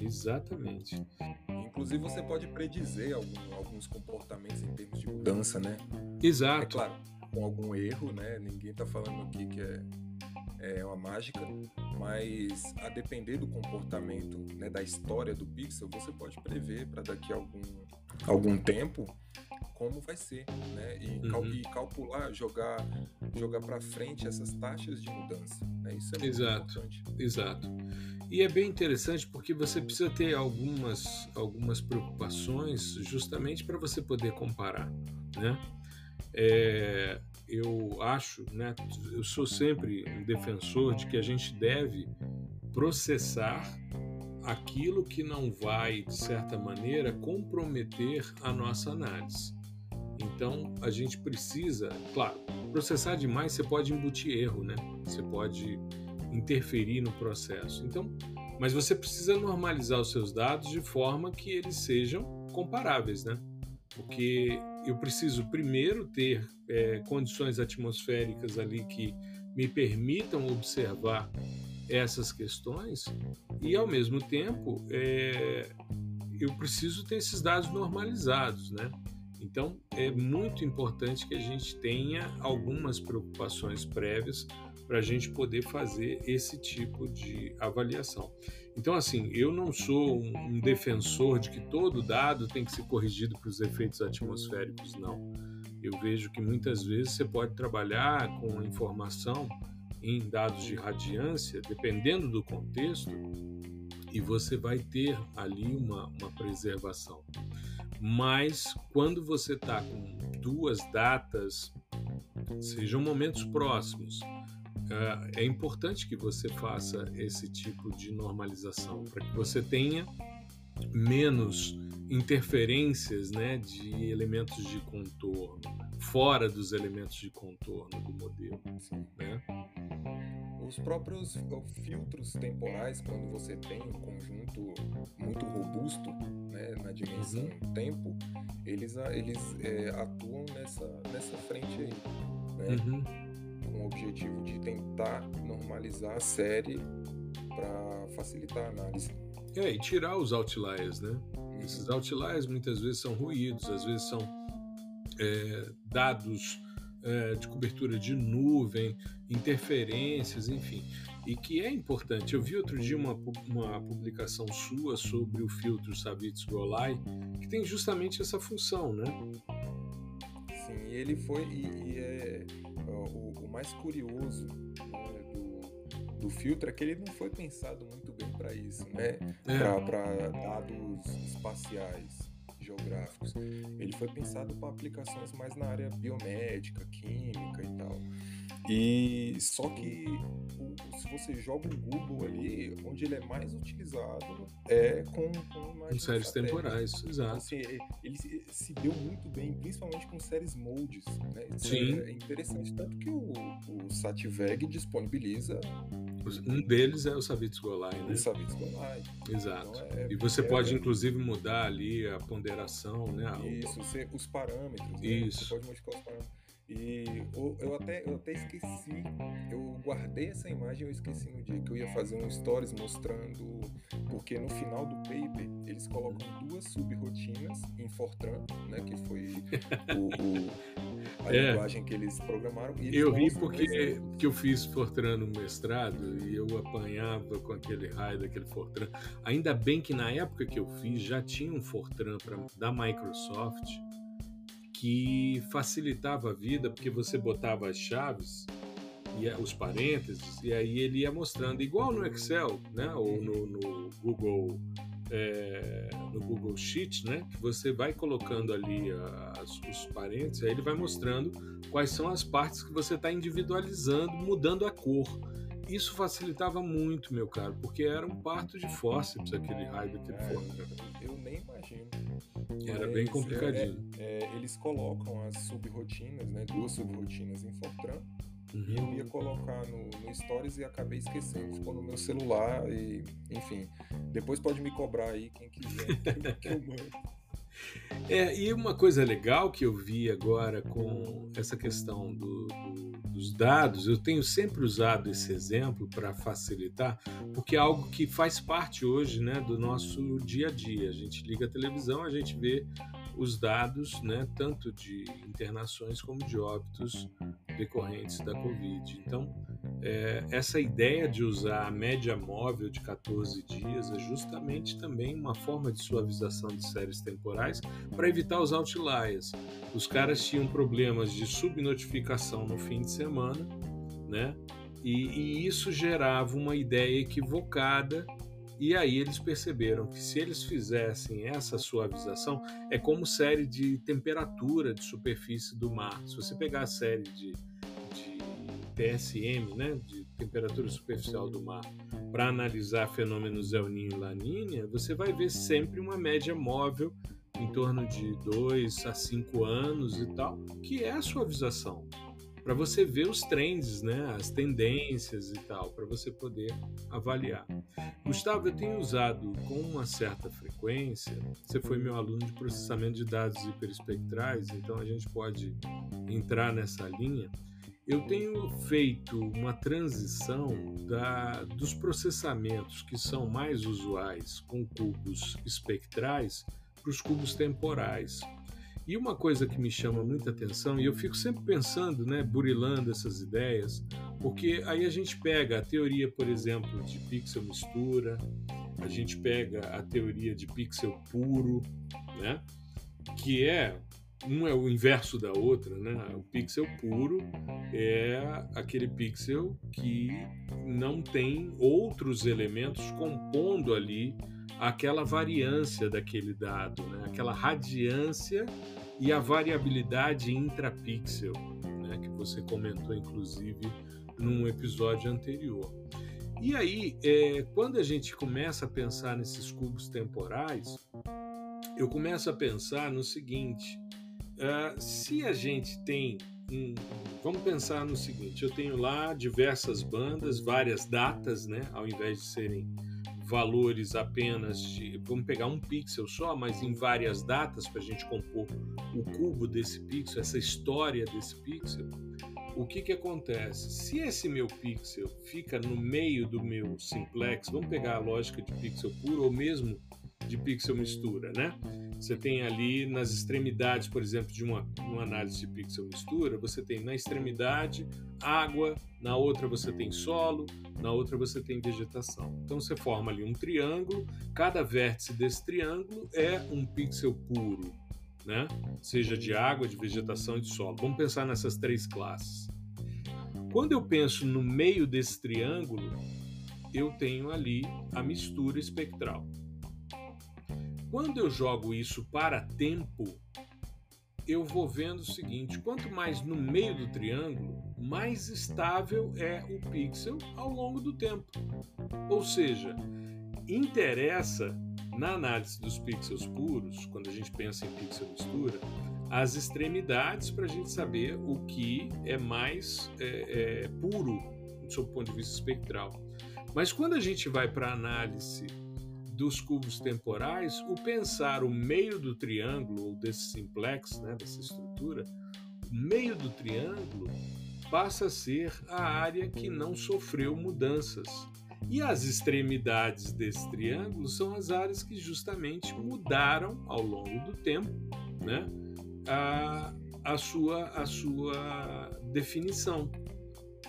Exatamente. Inclusive, você pode predizer algum, alguns comportamentos em termos de mudança, né? Exato. É claro, com algum erro, né? Ninguém está falando aqui que é, é uma mágica, mas a depender do comportamento, né, da história do pixel, você pode prever para daqui a algum, algum tempo como vai ser, né? E, uhum. cal e calcular, jogar, jogar para frente essas taxas de mudança, né? Isso é muito exato, importante. Exato. E é bem interessante porque você precisa ter algumas, algumas preocupações justamente para você poder comparar, né? É, eu acho, né? Eu sou sempre um defensor de que a gente deve processar aquilo que não vai, de certa maneira, comprometer a nossa análise. Então, a gente precisa, claro, processar demais você pode embutir erro, né? Você pode interferir no processo. Então, mas você precisa normalizar os seus dados de forma que eles sejam comparáveis, né? Porque eu preciso primeiro ter é, condições atmosféricas ali que me permitam observar essas questões e ao mesmo tempo é, eu preciso ter esses dados normalizados, né? Então é muito importante que a gente tenha algumas preocupações prévias para a gente poder fazer esse tipo de avaliação. Então, assim, eu não sou um, defensor de que todo dado tem que ser corrigido para os efeitos atmosféricos, não. Eu vejo que muitas vezes você pode trabalhar com informação em dados de radiância, dependendo do contexto, e você vai ter ali uma, uma preservação. Mas quando você está com duas datas, sejam momentos próximos, é, é importante que você faça esse tipo de normalização para que você tenha menos interferências né, de elementos de contorno, fora dos elementos de contorno do modelo. Né? Os próprios filtros temporais, quando você tem um conjunto muito robusto né, na dimensão uhum. tempo, eles, eles é, atuam nessa, nessa frente aí. Né? Uhum com o objetivo de tentar normalizar a série para facilitar a análise. É, e tirar os outliers, né? Uhum. Esses outliers muitas vezes são ruídos, às vezes são é, dados é, de cobertura de nuvem, interferências, enfim. E que é importante. Eu vi outro dia uma, uma publicação sua sobre o filtro Savitz Golai, que tem justamente essa função, né? Sim, ele foi. E, e é o, o mais curioso né, do, filtro é que ele não foi pensado muito bem para isso, né? É. Para dados espaciais, geográficos. Ele foi pensado para aplicações mais na área biomédica, química e tal. E só que se você joga um Google ali, onde ele é mais utilizado é com, com séries temporais, exato. Assim, ele, se, deu muito bem, principalmente com séries moldes. Né? Isso Sim. É, interessante, tanto que o, o Sativeg disponibiliza. Um deles é o Savits Golai, né? O Savits Golai. Exato. Então é, e você é, pode, inclusive, mudar ali a ponderação, né? Isso, você, os parâmetros. Né? Isso. Você pode modificar os parâmetros. E eu até, eu até esqueci, eu guardei essa imagem, eu esqueci no dia que eu ia fazer um stories mostrando, porque no final do paper eles colocam duas sub-rotinas em Fortran, né, que foi o, o a (laughs) é. linguagem que eles programaram. Eles eu ri porque que eu fiz Fortran no mestrado e eu apanhava com aquele raio daquele Fortran. Ainda bem que na época que eu fiz já tinha um Fortran pra, da Microsoft que facilitava a vida, porque você botava as chaves e os parênteses, e aí ele ia mostrando, igual no Excel, né? ou no, no Google. É, no Google Sheet, né, que você vai colocando ali as, os parênteses, aí ele vai mostrando quais são as partes que você está individualizando, mudando a cor. Isso facilitava muito, meu caro, porque era um parto de fórceps aquele raio daquele é. Eu nem imagino. Era bem complicadinho. É, é, eles colocam as subrotinas, né? Duas subrotinas em Fortran. Uhum. E eu ia colocar no, no, Stories e acabei esquecendo. Ficou no meu celular e, enfim. Depois pode me cobrar aí quem quiser (laughs) que eu mando. É, e uma coisa legal que eu vi agora com essa questão do, do, dos dados, eu tenho sempre usado esse exemplo para facilitar, porque é algo que faz parte hoje né, do nosso dia a dia. A gente liga a televisão, a gente vê os dados, né, tanto de internações como de óbitos decorrentes da Covid. Então, é, essa ideia de usar a média móvel de 14 dias é justamente também uma forma de suavização de séries temporais para evitar os outliers. Os caras tinham problemas de subnotificação no fim de semana, né? E, e isso gerava uma ideia equivocada e aí eles perceberam que se eles fizessem essa suavização, é como série de temperatura de superfície do mar. Se você pegar a série de, TSM, né, de temperatura superficial do mar, para analisar fenômenos El Niño e La Niña, você vai ver sempre uma média móvel em torno de 2 a 5 anos e tal, que é a suavização para você ver os trends, né, as tendências e tal, para você poder avaliar. Gustavo, eu tenho usado com uma certa frequência. Você foi meu aluno de processamento de dados hiperespectrais, então a gente pode entrar nessa linha. Eu tenho feito uma transição da, dos processamentos que são mais usuais com cubos espectrais para os cubos temporais. E uma coisa que me chama muita atenção, e eu fico sempre pensando, né, burilando essas ideias, porque aí a gente pega a teoria, por exemplo, de pixel mistura, a gente pega a teoria de pixel puro, né, que é um é o inverso da outra, né? O pixel puro é aquele pixel que não tem outros elementos compondo ali aquela variância daquele dado, né? aquela radiância e a variabilidade intrapixel, né? que você comentou inclusive num episódio anterior. E aí, é, quando a gente começa a pensar nesses cubos temporais, eu começo a pensar no seguinte: uh, se a gente tem um, vamos pensar no seguinte, eu tenho lá diversas bandas, várias datas, né? Ao invés de serem valores apenas de. Vamos pegar um pixel só, mas em várias datas para a gente compor o cubo desse pixel, essa história desse pixel. O que, que acontece? Se esse meu pixel fica no meio do meu simplex, vamos pegar a lógica de pixel puro ou mesmo de pixel mistura, né? Você tem ali nas extremidades, por exemplo, de uma, uma análise de pixel mistura, você tem na extremidade água, na outra você tem solo, na outra você tem vegetação. Então você forma ali um triângulo, cada vértice desse triângulo é um pixel puro, né? Seja de água, de vegetação e de solo. Vamos pensar nessas três classes. Quando eu penso no meio desse triângulo, eu tenho ali a mistura espectral. Quando eu jogo isso para tempo, eu vou vendo o seguinte: quanto mais no meio do triângulo, mais estável é o pixel ao longo do tempo. Ou seja, interessa na análise dos pixels puros, quando a gente pensa em pixel mistura, as extremidades para a gente saber o que é mais é, é, puro sob o ponto de vista espectral. Mas quando a gente vai para análise dos cubos temporais, o pensar o meio do triângulo, ou desse simplex, né, dessa estrutura, o meio do triângulo passa a ser a área que não sofreu mudanças. E as extremidades desse triângulo são as áreas que justamente mudaram ao longo do tempo né, a, a, sua, a sua definição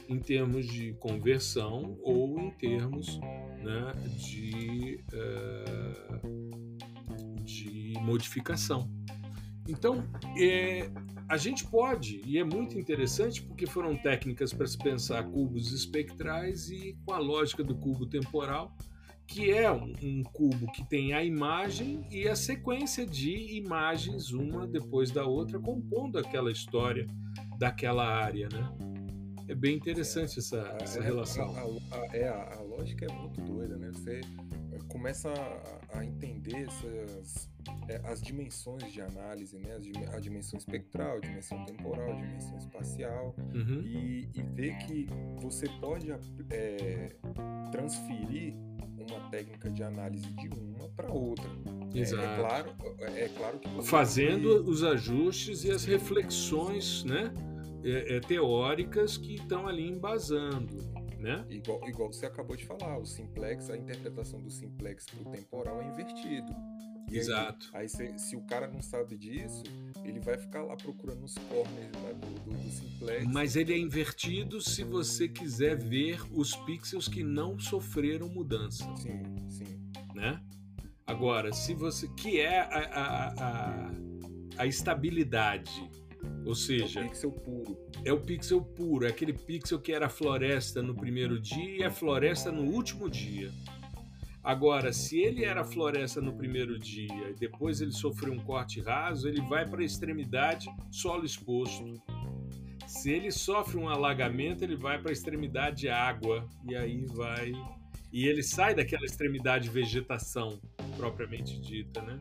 em termos de conversão ou em termos né, de, uh, de modificação. Então, é, a gente pode, e é muito interessante porque foram técnicas para se pensar cubos espectrais e com a lógica do cubo temporal, que é um, um, cubo que tem a imagem e a sequência de imagens, uma depois da outra, compondo aquela história daquela área, né? É bem interessante essa, é, essa relação. A, a, é, a, lógica é muito doida, né? Você começa a, entender essas, é, as dimensões de análise, né? A dimensão espectral, a dimensão temporal, a dimensão espacial, uhum. e, e ver que você pode é, transferir uma técnica de análise de uma para outra. Exato. É, é, claro, é claro que fazendo os ajustes e as reflexões, né? É, é, teóricas que estão ali embasando. Né? Igual, igual você acabou de falar, o simplex, a interpretação do simplex para o temporal é invertido. E Exato. Aí, aí se o cara não sabe disso, ele vai ficar lá procurando os corners né, do, do, do, simplex. Mas ele é invertido se você quiser ver os pixels que não sofreram mudança. Sim, sim. Né? Agora, se você. que é a, a, a, a estabilidade ou seja, é o pixel puro. É o pixel puro, é aquele pixel que era floresta no primeiro dia e é floresta no último dia. Agora, se ele era floresta no primeiro dia e depois ele sofreu um corte raso, ele vai para a extremidade solo exposto. Se ele sofre um alagamento, ele vai para a extremidade água e aí vai e ele sai daquela extremidade vegetação propriamente dita, né?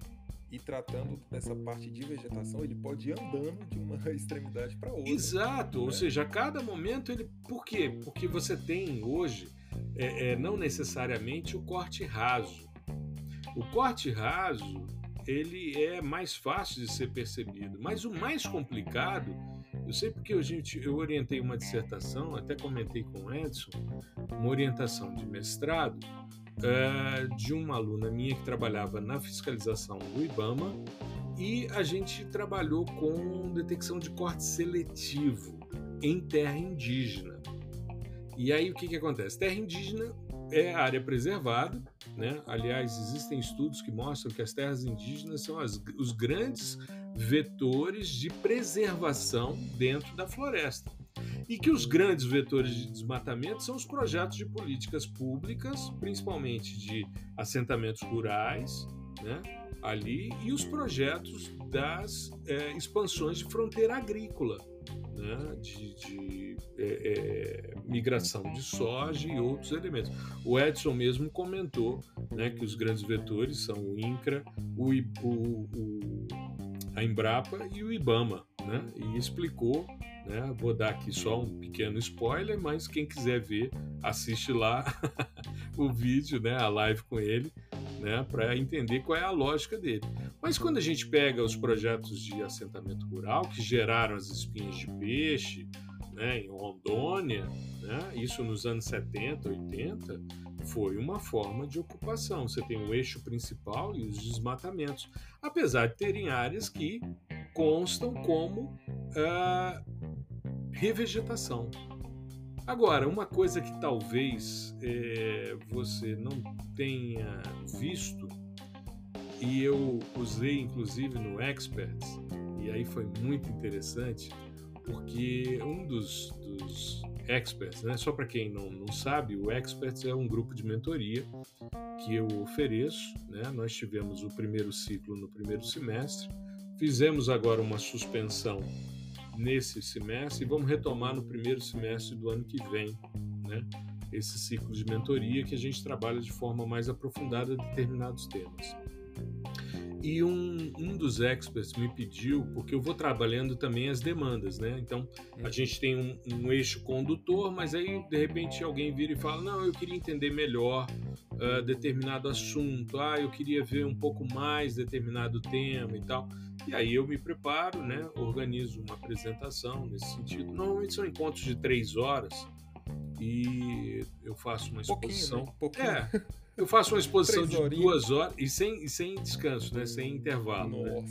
E tratando dessa parte de vegetação, ele pode ir andando de uma (laughs) extremidade para outra. Exato, né? ou seja, a cada momento ele. Por quê? Porque você tem hoje é, é, não necessariamente o corte raso. O corte raso ele é mais fácil de ser percebido, mas o mais complicado, eu sei porque eu, gente, eu orientei uma dissertação, até comentei com o Edson, uma orientação de mestrado uh, de uma aluna minha que trabalhava na fiscalização do IBAMA e a gente trabalhou com detecção de corte seletivo em terra indígena. E aí o que, que acontece? Terra indígena é área preservada, né? Aliás, existem estudos que mostram que as terras indígenas são as, os grandes vetores de preservação dentro da floresta e que os grandes vetores de desmatamento são os projetos de políticas públicas, principalmente de assentamentos rurais, né, ali, e os projetos das é, expansões de fronteira agrícola, né, de, de é, é, migração de soja e outros elementos. O Edson mesmo comentou né, que os grandes vetores são o INCRA, o, o, o a Embrapa e o IBAMA, né, e explicou né? Vou dar aqui só um pequeno spoiler, mas quem quiser ver, assiste lá (laughs) o vídeo, né? a live com ele, né? para entender qual é a lógica dele. Mas quando a gente pega os projetos de assentamento rural que geraram as espinhas de peixe né? em Rondônia, né? isso nos anos 70, 80, foi uma forma de ocupação. Você tem o eixo principal e os desmatamentos, apesar de terem áreas que constam como uh, revegetação. Agora, uma coisa que talvez é, você não tenha visto, e eu usei inclusive no Experts, e aí foi muito interessante, porque um dos, dos Experts, né, só para quem não, não sabe, o Experts é um grupo de mentoria que eu ofereço. Né? Nós tivemos o primeiro ciclo no primeiro semestre, fizemos agora uma suspensão nesse semestre e vamos retomar no primeiro semestre do ano que vem, né? Esse ciclo de mentoria que a gente trabalha de forma mais aprofundada determinados temas. E um, um dos experts me pediu, porque eu vou trabalhando também as demandas, né? Então, a uhum. gente tem um, um eixo condutor, mas aí, de repente, alguém vira e fala: Não, eu queria entender melhor uh, determinado assunto, ah, eu queria ver um pouco mais determinado tema e tal. E aí eu me preparo, né? Organizo uma apresentação nesse sentido. Normalmente são encontros de três horas e eu faço uma exposição. Pouquinho, né? Pouquinho. É. Eu faço uma (laughs) exposição de duas horas e sem, e sem descanso, né? Sem intervalo. Né?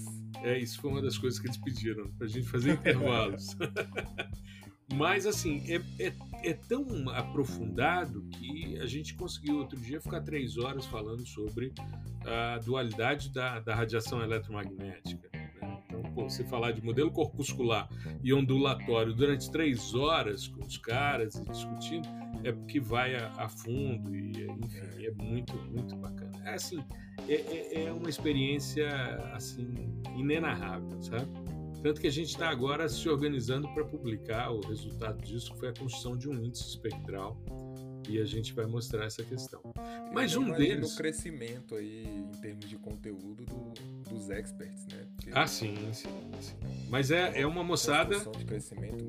É, isso foi uma das coisas que eles pediram, para a gente fazer intervalos. (laughs) Mas, assim, é, é, é, tão aprofundado que a gente conseguiu outro dia ficar três horas falando sobre a dualidade da, da radiação eletromagnética. Né? Então, pô, você falar de modelo corpuscular e ondulatório durante três horas com os caras e discutindo é porque vai a, a fundo e enfim é. muito muito bacana. É assim é, é, é uma experiência assim inenarrável sabe? Tanto que a gente está agora se organizando para publicar o resultado disso que foi a construção de um índice espectral e a gente vai mostrar essa questão. Mas um deles. o crescimento aí em termos de conteúdo do, dos experts, né? Porque ah, sim, sim, sim. Mas é, é uma moçada.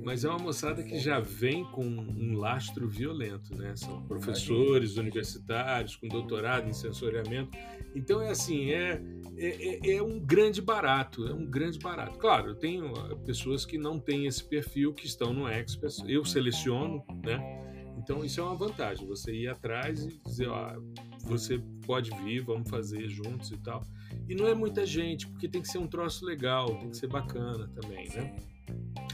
Mas é uma moçada que já vem com um lastro violento, né? São professores universitários com doutorado em sensoriamento. Então é assim, é, é, é, é um grande barato, é um grande barato. Claro, eu tenho pessoas que não têm esse perfil, que estão no Experts, eu seleciono, né? Então isso é uma vantagem, você ir atrás e dizer, ó, você pode vir, vamos fazer juntos e tal. E não é muita gente, porque tem que ser um troço legal, tem que ser bacana também, né?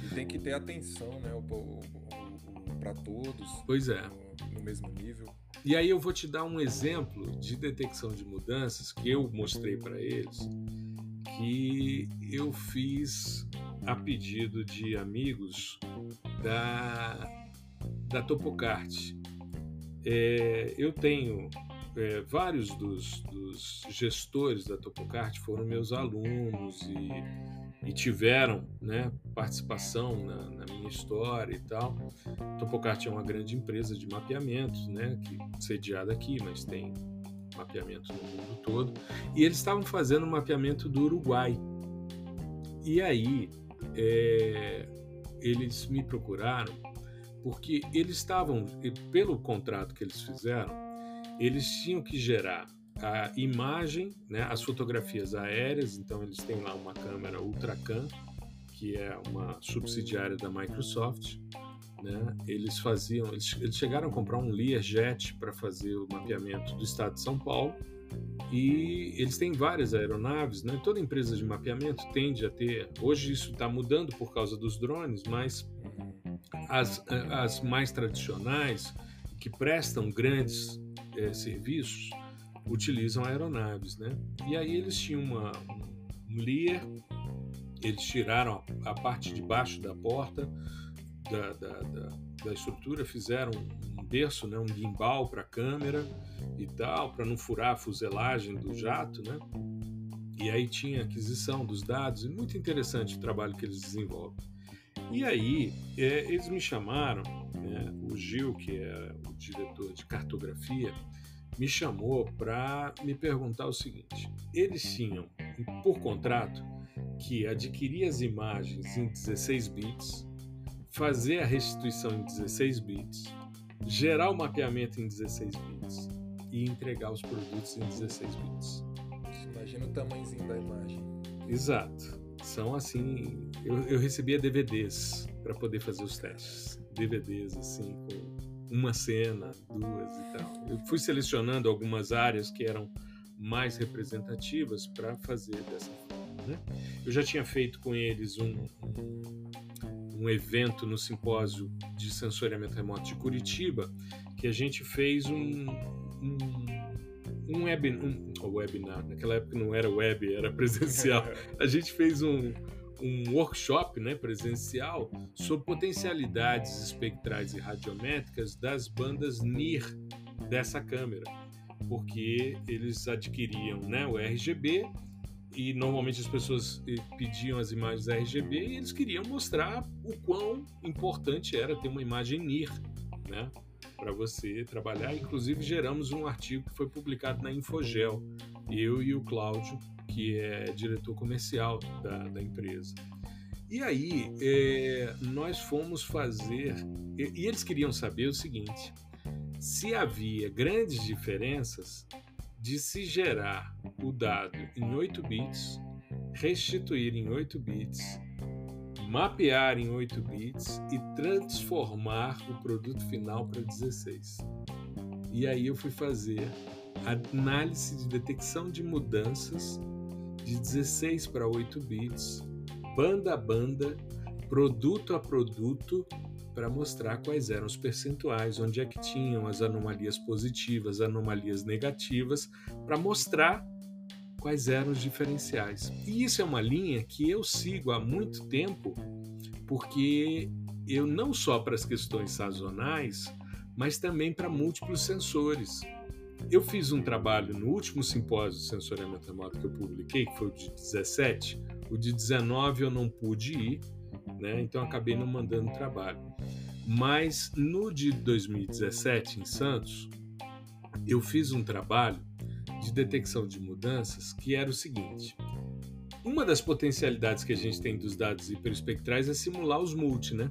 E tem que ter atenção, né, para todos. Pois é. No, no mesmo nível. E aí eu vou te dar um exemplo de detecção de mudanças que eu mostrei para eles, que eu fiz a pedido de amigos da da Topocart. É, eu tenho é, vários dos, dos, gestores da Topocart foram meus alunos e, e tiveram né, participação na, na, minha história e tal. A Topocart é uma grande empresa de mapeamento, né, que sediada aqui, mas tem mapeamento no mundo todo. E eles estavam fazendo um mapeamento do Uruguai. E aí é, eles me procuraram porque eles estavam, pelo contrato que eles fizeram, eles tinham que gerar a imagem, né, as fotografias aéreas, então eles têm lá uma câmera Ultracam, que é uma subsidiária da Microsoft, né? Eles faziam, eles, eles chegaram a comprar um Learjet para fazer o mapeamento do estado de São Paulo e eles têm várias aeronaves, né? Toda empresa de mapeamento tende a ter. Hoje isso está mudando por causa dos drones, mas as, as mais tradicionais, que prestam grandes é, serviços, utilizam aeronaves, né? E aí eles tinham uma, um Lear, eles tiraram a, a, parte de baixo da porta da, da, da, da estrutura, fizeram um berço, né? um gimbal para a câmera e tal, para não furar a fuselagem do jato, né? E aí tinha aquisição dos dados, e muito interessante o trabalho que eles desenvolvem. E aí, é, eles me chamaram, né, o Gil, que é o diretor de cartografia, me chamou para me perguntar o seguinte: eles tinham, por contrato, que adquirir as imagens em 16 bits, fazer a restituição em 16 bits, gerar o mapeamento em 16 bits e entregar os produtos em 16 bits. Imagina o tamanhozinho da imagem. Exato são assim. Eu, eu recebia DVDs para poder fazer os testes. DVDs assim, com uma cena, duas e tal. Eu fui selecionando algumas áreas que eram mais representativas para fazer dessa forma. Né? Eu já tinha feito com eles um, um, um evento no simpósio de sensoriamento remoto de Curitiba, que a gente fez um, um um, web, um, webinar, naquela época não era web, era (laughs) presencial. (laughs) A gente fez um, um workshop né, presencial sobre potencialidades espectrais e radiométricas das bandas NIR dessa câmera, porque eles adquiriam né, o RGB e normalmente as pessoas eh, pediam as imagens RGB e eles queriam mostrar o quão importante era ter uma imagem NIR, né? Para você trabalhar. Inclusive, geramos um artigo que foi publicado na Infogel, eu e o Cláudio, que é diretor comercial da, da empresa. E aí, é, nós fomos fazer. E, e eles queriam saber o seguinte: se havia grandes diferenças de se gerar o dado em 8 bits, restituir em 8 bits, mapear em 8 bits e transformar o produto final para 16. E aí eu fui fazer análise de detecção de mudanças de 16 para 8 bits, banda a banda, produto a produto para mostrar quais eram os percentuais, onde é que tinham as anomalias positivas, anomalias negativas, para mostrar quais eram os diferenciais. E isso é uma linha que eu sigo há muito tempo, porque eu não só para as questões sazonais, mas também para múltiplos sensores. Eu fiz um trabalho no último simpósio de sensoriamento remoto que eu publiquei, que foi o de 17. O de 19 eu não pude ir, né? Então acabei não mandando trabalho. Mas no de 2017 em Santos, eu fiz um trabalho de detecção de mudanças que era o seguinte: uma das potencialidades que a gente tem dos dados hiperespectrais é simular os multi, né?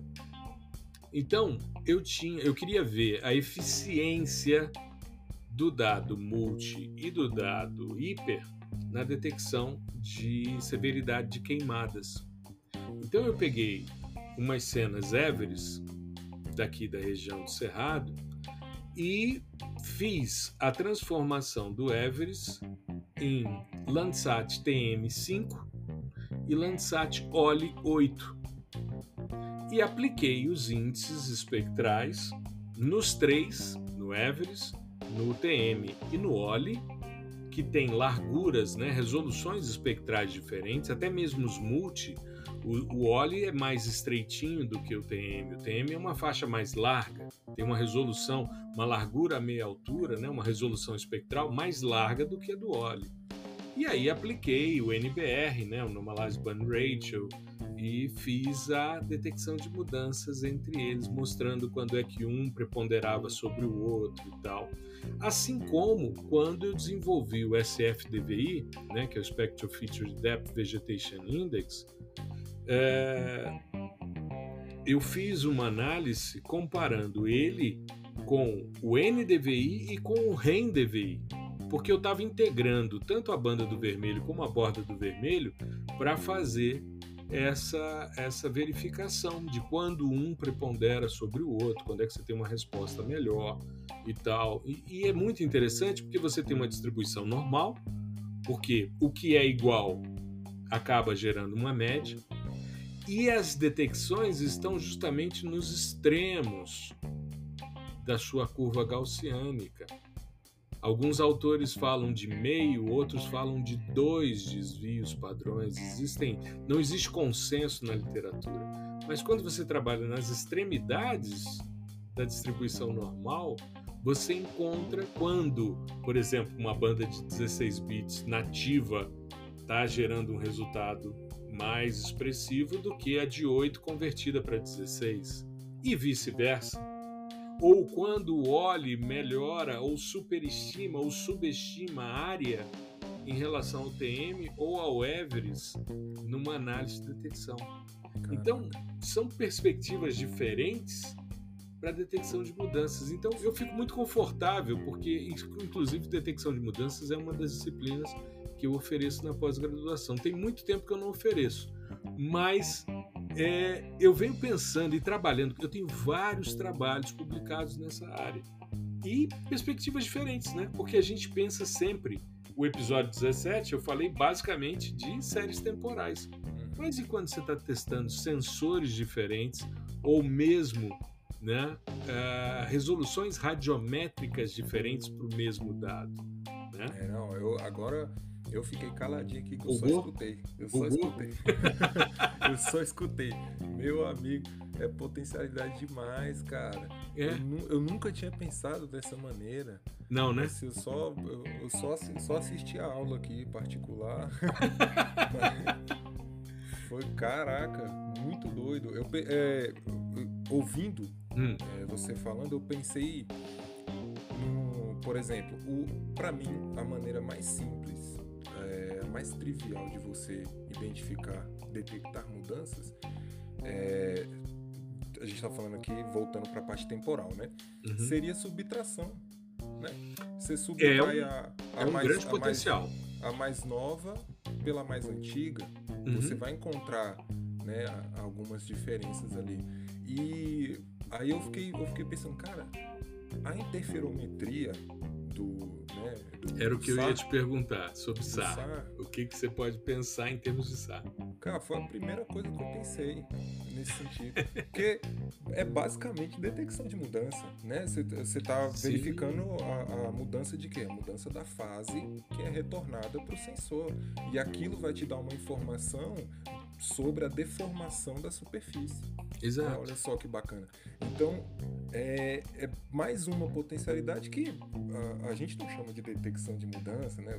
Então, eu tinha, eu queria ver a eficiência do dado multi e do dado hiper na detecção de severidade de queimadas. Então eu peguei umas cenas Everest daqui da região do Cerrado e fiz a transformação do Everest em Landsat TM5 e Landsat OLI 8 e apliquei os índices espectrais nos três, no Everest, no TM e no OLI, que tem larguras, né, resoluções espectrais diferentes, até mesmo os multi o, o Oli é mais estreitinho do que o TM. O TM é uma faixa mais larga, tem uma resolução, uma largura a meia altura, né, uma resolução espectral mais larga do que a do Oli. E aí apliquei o NBR, né, o Normalized Band Ratio, e fiz a detecção de mudanças entre eles, mostrando quando é que um preponderava sobre o outro e tal. Assim como quando eu desenvolvi o SFDVI, né, que é o Spectral Feature Depth Vegetation Index, é, eu fiz uma análise comparando ele com o NDVI e com o REM-DVI, porque eu estava integrando tanto a banda do vermelho como a borda do vermelho para fazer essa, essa verificação de quando um prepondera sobre o outro, quando é que você tem uma resposta melhor e tal. E, e é muito interessante porque você tem uma distribuição normal, porque o que é igual acaba gerando uma média, e as detecções estão justamente nos extremos da sua curva gaussiânica. Alguns autores falam de meio, outros falam de dois desvios padrões. Existem, não existe consenso na literatura. Mas quando você trabalha nas extremidades da distribuição normal, você encontra quando, por exemplo, uma banda de 16 bits nativa está gerando um resultado mais expressivo do que a de 8 convertida para 16, e vice-versa. Ou quando o OLI melhora ou superestima ou subestima a área em relação ao TM ou ao Everest numa análise de detecção. Então, são perspectivas diferentes para detecção de mudanças. Então, eu fico muito confortável, porque, inclusive, detecção de mudanças é uma das disciplinas que eu ofereço na pós-graduação. Tem muito tempo que eu não ofereço, mas é, eu venho pensando e trabalhando, eu tenho vários trabalhos publicados nessa área e perspectivas diferentes, né? Porque a gente pensa sempre. O episódio 17 eu falei basicamente de séries temporais. Mas e quando você está testando sensores diferentes ou mesmo né, uh, resoluções radiométricas diferentes para o mesmo dado? Né? É, não, eu agora eu fiquei caladinho aqui que eu só escutei. Eu só escutei. (laughs) eu só escutei. Meu amigo, é potencialidade demais, cara. É. Eu, eu, nunca tinha pensado dessa maneira. Não, né? Eu só, eu, eu só, só assisti a aula aqui particular. (laughs) Foi, caraca, muito doido. Eu, é, ouvindo hum. é, você falando, eu pensei no, por exemplo, o para mim a maneira mais simples, mais trivial de você identificar, detectar mudanças, é, a gente está falando aqui voltando para a parte temporal, né? Uhum. Seria subtração, né? Você subtrai é um, a, a é um mais, grande potencial. A mais, a mais nova pela mais antiga, uhum. você vai encontrar né, algumas diferenças ali. E aí eu fiquei, eu fiquei pensando, cara, a interferometria do. Né, Era o que eu ia te perguntar sobre SAR. SAR. O que, que você pode pensar em termos de SAR? Cara, foi a primeira coisa que eu pensei nesse sentido. Porque é basicamente detecção de mudança, né? Você está verificando a, a, mudança de quê? A mudança da fase que é retornada para o sensor. E aquilo vai te dar uma informação sobre a deformação da superfície. Exato. olha só que bacana. Então, é, é, mais uma potencialidade que a, a, gente não chama de detecção de mudança, né?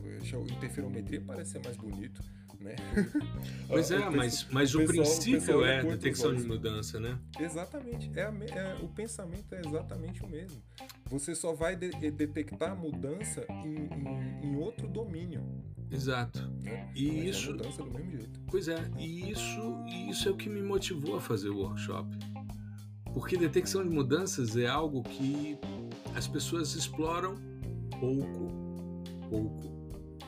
Interferometria parece ser mais bonito, né? (laughs) Pois é, mas, mas o, pessoal, princípio o é detecção de mudança, né? Exatamente. É, a, é, o pensamento é exatamente o mesmo. Você só vai de, detectar mudança em, em, em outro domínio. Exato. Né? E Mas é isso. É mudança do mesmo jeito. Pois é, e isso, isso é o que me motivou a fazer o workshop. Porque detecção de mudanças é algo que as pessoas exploram pouco, pouco,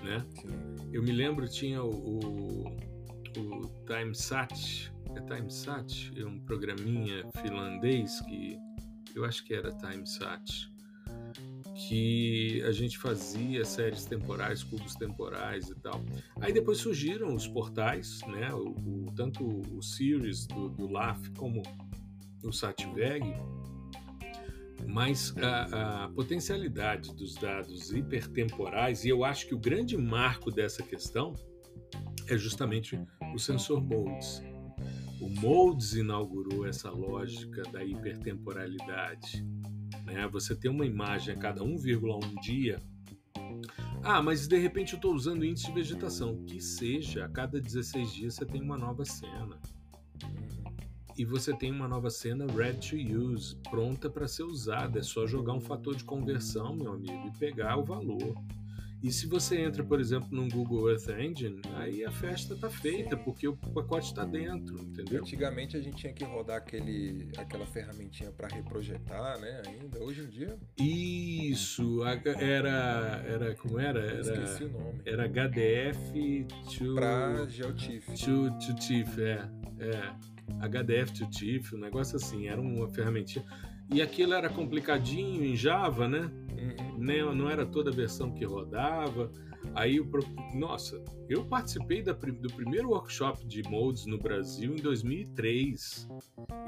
né? Sim. Eu me lembro tinha o, o, o TimeSat, é TimeSat, é um programinha finlandês que eu acho que era TimeSat que a gente fazia séries temporais, cubos temporais e tal. Aí depois surgiram os portais, né? O, o tanto o series do, do LAF como o Satveg, mas a, a, potencialidade dos dados hipertemporais, e eu acho que o grande marco dessa questão é justamente o sensor Modes. O Modes inaugurou essa lógica da hipertemporalidade né? Você tem uma imagem a cada 1,1 dia. Ah, mas de repente eu estou usando índice de vegetação. Que seja, a cada 16 dias você tem uma nova cena. E você tem uma nova cena ready to use, pronta para ser usada. É só jogar um fator de conversão, meu amigo, e pegar o valor. E se você entra, por exemplo, no Google Earth Engine, aí a festa está feita, porque o pacote está dentro, entendeu? Antigamente a gente tinha que rodar aquele, aquela ferramentinha para reprojetar, né? Ainda hoje em dia. Isso, era, era como era? era esqueci o nome. Era HDF to para GeoTIFF. To, to TIFF, é, é. HDF to TIFF, um negócio assim, era uma ferramentinha. E aquilo era complicadinho em Java, né? Uhum. Não, era toda a versão que rodava. Aí, o, nossa, eu participei da, do primeiro workshop de modes no Brasil em 2003.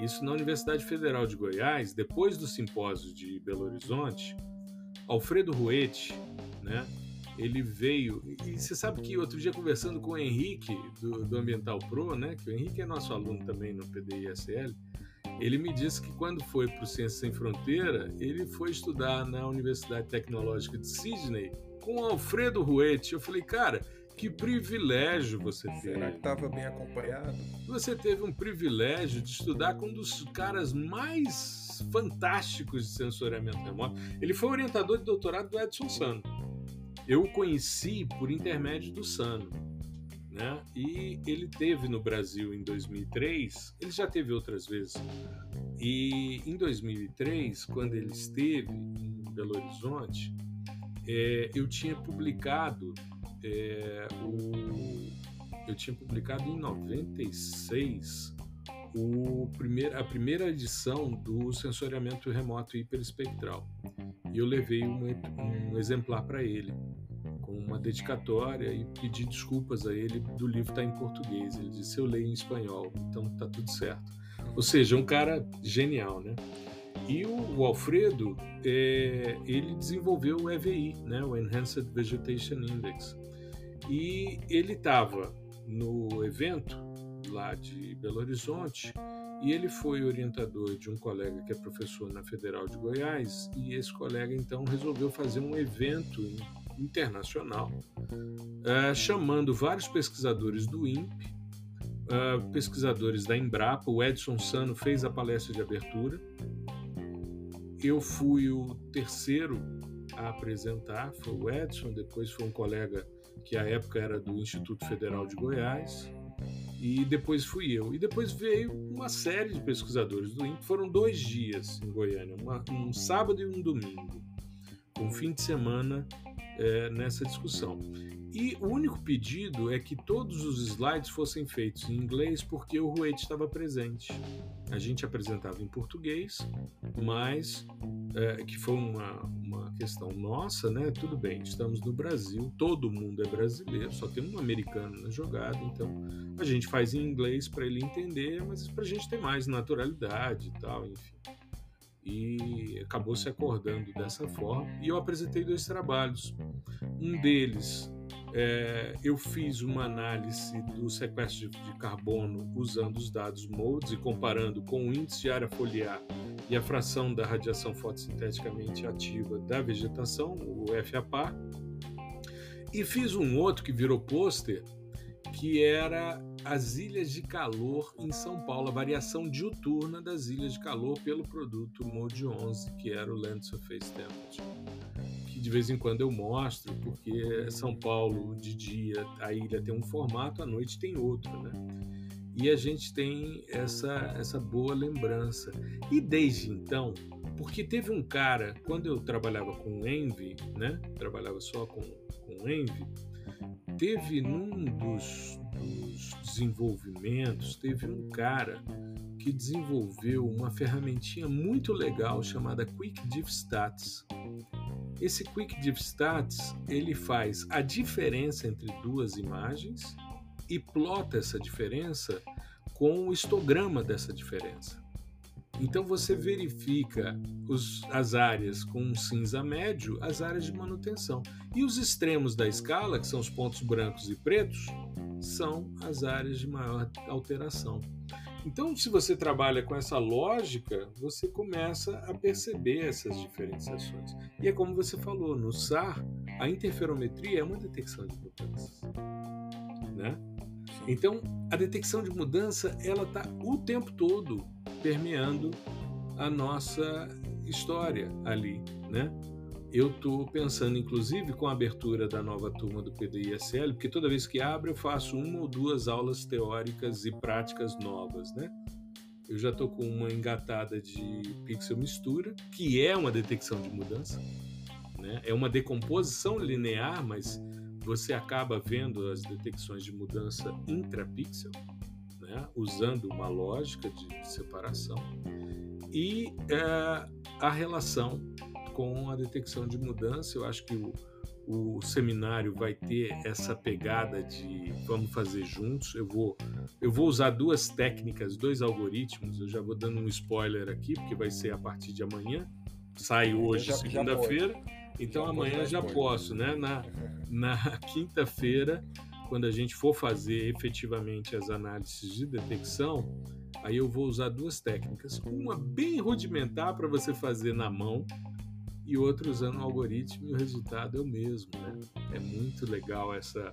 Isso na Universidade Federal de Goiás, depois do simpósio de Belo Horizonte. Alfredo Ruete, né? Ele veio. E você sabe que outro dia, conversando com o Henrique, do, do Ambiental Pro, né? Que o Henrique é nosso aluno também no PDISL ele me disse que quando foi para o Ciência Sem Fronteira, ele foi estudar na Universidade Tecnológica de Sydney com Alfredo Ruete. Eu falei, cara, que privilégio você teve. Será que estava bem acompanhado? Você teve um privilégio de estudar com um dos caras mais fantásticos de sensoriamento remoto. Ele foi orientador de doutorado do Edson Sano. Eu o conheci por intermédio do Sano né? E ele teve no Brasil em 2003, ele já teve outras vezes. E em 2003, quando ele esteve em Belo Horizonte, é, eu tinha publicado é, o, eu tinha publicado em 96 o a primeira edição do sensoriamento remoto hiperespectral. E eu levei um, um exemplar para ele com uma dedicatória e pedi desculpas a ele do livro estar tá em português. Ele disse: Eu leio em espanhol, então tá tudo certo. Ou seja, um cara genial, né? E o, Alfredo, é, ele desenvolveu o EVI, né? o Enhanced Vegetation Index. E ele estava no evento lá de Belo Horizonte E ele foi orientador de um colega que é professor na Federal de Goiás, e esse colega então resolveu fazer um evento internacional, uh, chamando vários pesquisadores do INPE, uh, pesquisadores da Embrapa. O Edson Sano fez a palestra de abertura. Eu fui o terceiro a apresentar, foi o Edson, depois foi um colega que à época era do Instituto Federal de Goiás, e depois fui eu. E depois veio uma série de pesquisadores do INPE. Foram dois dias em Goiânia, uma, um sábado e um domingo, um fim de semana é, nessa discussão. E o único pedido é que todos os slides fossem feitos em inglês porque o Ruete estava presente. A gente apresentava em português, mas é, que foi uma, uma questão nossa, né? Tudo bem, estamos no Brasil, todo mundo é brasileiro, só tem um americano na jogada, então a gente faz em inglês para ele entender, mas para a gente ter mais naturalidade e tal, enfim e acabou se acordando dessa forma. E eu apresentei dois trabalhos. Um deles, é, eu fiz uma análise do sequestro de, carbono usando os dados MODES e comparando com o índice de área foliar e a fração da radiação fotossinteticamente ativa da vegetação, o FAPA. E fiz um outro que virou pôster, que era as ilhas de calor em São Paulo, a variação diuturna das ilhas de calor pelo produto MODE 11, que era o Land Surface Temperature. Que de vez em quando eu mostro, porque São Paulo de dia a ilha tem um formato, à noite tem outro, né? E a gente tem essa, essa boa lembrança. E desde então, porque teve um cara, quando eu trabalhava com Envy, né? Trabalhava só com, com Envy, teve num dos, dos desenvolvimentos, teve um cara que desenvolveu uma ferramentinha muito legal chamada Quick Diff Stats. Esse Quick Diff Stats ele faz a diferença entre duas imagens e plota essa diferença com o histograma dessa diferença. Então você verifica os, as áreas com um cinza médio, as áreas de manutenção. E os extremos da escala, que são os pontos brancos e pretos, são as áreas de maior alteração. Então, se você trabalha com essa lógica, você começa a perceber essas diferenciações. E é como você falou, no SAR, a interferometria é uma detecção de mudanças. Né? Então, a detecção de mudança, ela está o tempo todo permeando a nossa história ali, né? Eu estou pensando, inclusive, com a abertura da nova turma do PDISL, porque toda vez que abre eu faço uma ou duas aulas teóricas e práticas novas, né? Eu já estou com uma engatada de pixel mistura, que é uma detecção de mudança, né? É uma decomposição linear, mas você acaba vendo as detecções de mudança intrapixel, né, usando uma lógica de separação, e é, a relação com a detecção de mudança. Eu acho que o, o seminário vai ter essa pegada de vamos fazer juntos. Eu vou, eu vou usar duas técnicas, dois algoritmos. Eu já vou dando um spoiler aqui, porque vai ser a partir de amanhã. Sai hoje, segunda-feira. Então já amanhã já posso, né? Na, (laughs) na quinta-feira quando a gente for fazer efetivamente as análises de detecção, aí eu vou usar duas técnicas. Uma bem rudimentar para você fazer na mão e outra usando o algoritmo e o resultado é o mesmo. Né? É muito legal essa,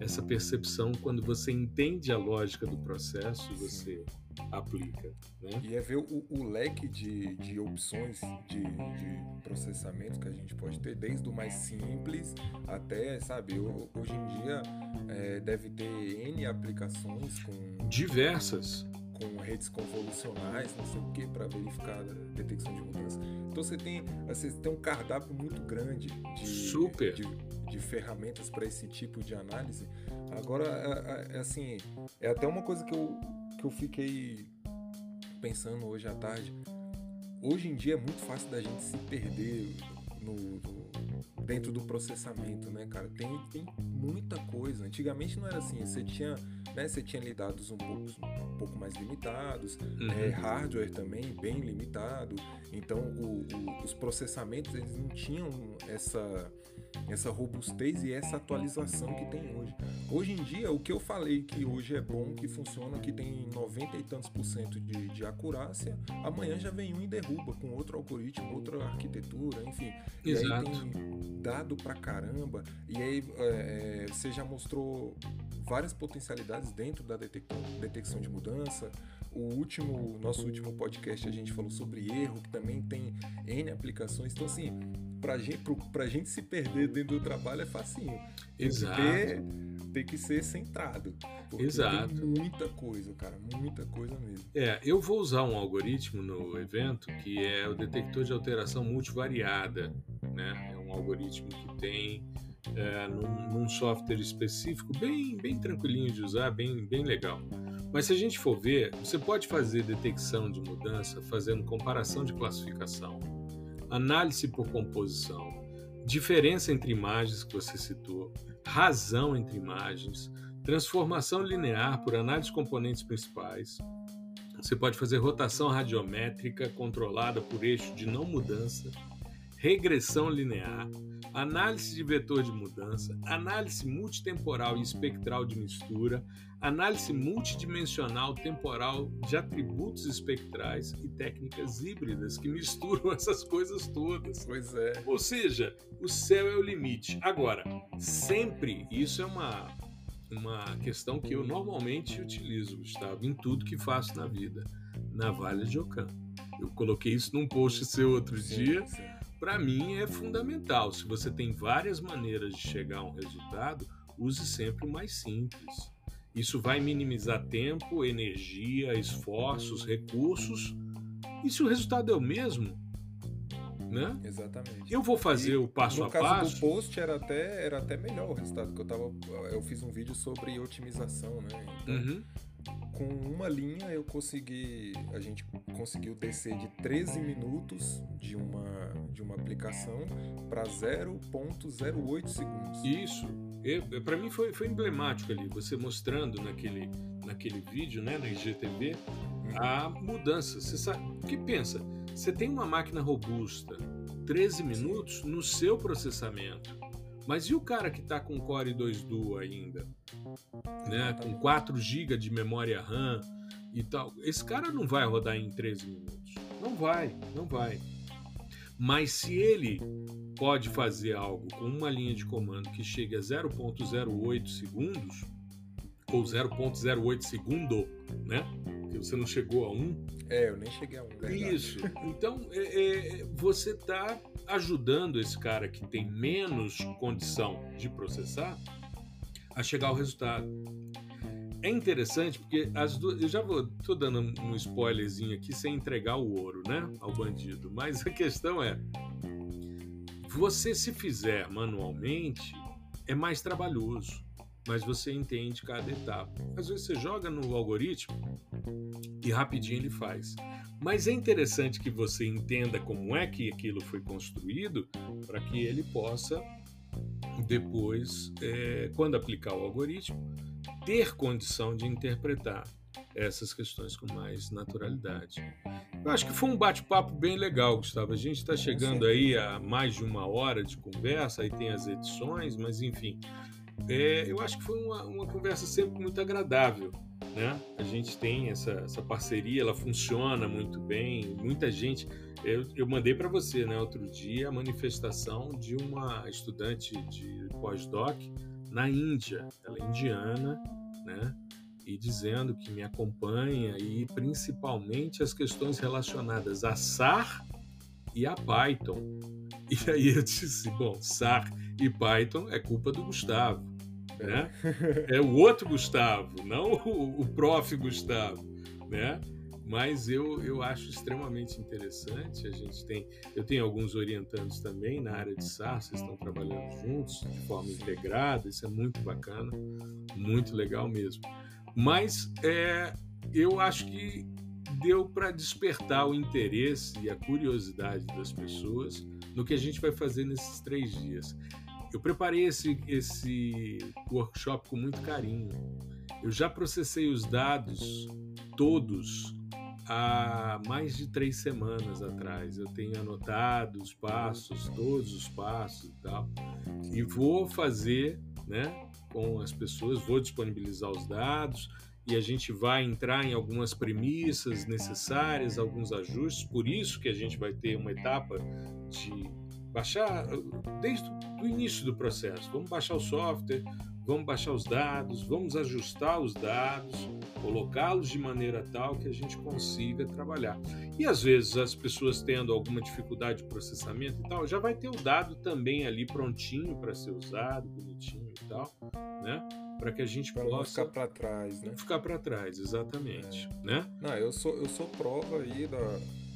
essa percepção quando você entende a lógica do processo você aplica. Né? E é ver o, o leque de, de opções de, de, processamento que a gente pode ter, desde o mais simples até, sabe, hoje em dia é, deve ter N aplicações com. Diversas. Com redes convolucionais, não sei o que, para verificar a detecção de mudança. Então você tem, você tem um cardápio muito grande de, Super. de, de ferramentas para esse tipo de análise. Agora, é, assim, é até uma coisa que eu, que eu fiquei pensando hoje à tarde. Hoje em dia é muito fácil da gente se perder no, no, dentro do processamento, né, cara? Tem, tem muita coisa. Antigamente não era assim. Você tinha, né, você tinha dados um pouco, um pouco mais limitados, uhum. é, hardware também bem limitado. Então o, o, os processamentos eles não tinham essa essa robustez e essa atualização que tem hoje. Hoje em dia, o que eu falei que hoje é bom, que funciona, que tem 90 e tantos por cento de, de acurácia, amanhã já vem um e derruba com outro algoritmo, outra arquitetura, enfim. Exato. E aí tem dado pra caramba, e aí é, você já mostrou várias potencialidades dentro da detecção de mudança, o último, nosso último podcast a gente falou sobre erro, que também tem N aplicações. Então, assim, pra gente, pro, pra gente se perder dentro do trabalho é facinho. Exato. Ter, tem que ser centrado. Exato. Tem muita coisa, cara, muita coisa mesmo. É, eu vou usar um algoritmo no evento que é o detector de alteração multivariada, né? É um algoritmo que tem é, num, num, software específico, bem, bem tranquilinho de usar, bem, bem legal. Mas se a gente for ver, você pode fazer detecção de mudança fazendo comparação de classificação, análise por composição, diferença entre imagens que você citou, razão entre imagens, transformação linear por análise de componentes principais. Você pode fazer rotação radiométrica controlada por eixo de não mudança, regressão linear, análise de vetor de mudança, análise multitemporal e espectral de mistura, análise multidimensional temporal de atributos espectrais e técnicas híbridas que misturam (laughs) essas coisas todas. Pois é. Ou seja, o céu é o limite. Agora, sempre, isso é uma, uma questão que eu normalmente utilizo, Gustavo, em tudo que faço na vida, na Vale de Ocã. Eu coloquei isso num post seu outro sim, dia. Para mim é fundamental. Se você tem várias maneiras de chegar a um resultado, use sempre o mais simples. Isso vai minimizar tempo, energia, esforços, recursos. E se o resultado é o mesmo, né? Exatamente. Eu vou fazer e, o passo a passo. No caso do post era até, era até melhor o resultado que eu tava. Eu fiz um vídeo sobre otimização, né? Então, uhum. Com uma linha eu consegui. A gente conseguiu descer de 13 minutos de uma, de uma aplicação para 0,08 segundos. Isso para mim foi, foi emblemático ali, você mostrando naquele, naquele vídeo, né, na IGTV, a mudança. Você sabe, o que pensa? Você tem uma máquina robusta, 13 minutos no seu processamento. Mas e o cara que está com Core 2 Duo ainda? Né, com 4 GB de memória RAM e tal. Esse cara não vai rodar em 13 minutos. Não vai, não vai. Mas se ele pode fazer algo com uma linha de comando que chegue a 0.08 segundos, ou 0.08 segundo, né? Que você não chegou a 1. É, eu nem cheguei a 1. Verdade. Isso. Então, é, é, você está ajudando esse cara que tem menos condição de processar a chegar ao resultado. É interessante porque as duas. Eu já vou. tô dando um spoilerzinho aqui sem entregar o ouro, né? Ao bandido. Mas a questão é: você se fizer manualmente, é mais trabalhoso, mas você entende cada etapa. Às vezes você joga no algoritmo e rapidinho ele faz. Mas é interessante que você entenda como é que aquilo foi construído para que ele possa depois, é, quando aplicar o algoritmo, ter condição de interpretar essas questões com mais naturalidade. Eu acho que foi um bate-papo bem legal, Gustavo. A gente está chegando aí a mais de uma hora de conversa, aí tem as edições, mas enfim. É, eu acho que foi uma, uma, conversa sempre muito agradável. Né? A gente tem essa, essa parceria, ela funciona muito bem. Muita gente. Eu, eu mandei para você né, outro dia a manifestação de uma estudante de pós-doc na Índia. Ela é indiana, né? e dizendo que me acompanha e principalmente as questões relacionadas a SAR e a Python. (laughs) E aí eu disse, bom, SAR e Python é culpa do Gustavo, né? (laughs) É o outro Gustavo, não o, o prof. Gustavo, né? Mas eu, eu acho extremamente interessante. A gente tem, eu tenho alguns orientantes também na área de SAR, vocês estão trabalhando juntos de forma integrada, isso é muito bacana, muito legal mesmo. Mas é, eu acho que deu para despertar o interesse e a curiosidade das pessoas no que a gente vai fazer nesses três dias. Eu preparei esse, esse workshop com muito carinho. Eu já processei os dados todos há mais de três semanas atrás. Eu tenho anotado os passos, todos os passos e tal, e vou fazer, né, com as pessoas, vou disponibilizar os dados e a gente vai entrar em algumas premissas necessárias, alguns ajustes. Por isso que a gente vai ter uma etapa de baixar desde o início do processo. Vamos baixar o software, vamos baixar os dados, vamos ajustar os dados, colocá-los de maneira tal que a gente consiga trabalhar. E às vezes as pessoas tendo alguma dificuldade de processamento e tal, já vai ter o dado também ali prontinho para ser usado, bonitinho e tal, né? Para que a gente pra possa ficar para trás, né? Ficar para trás, exatamente, é. né? Não, eu sou eu sou prova aí da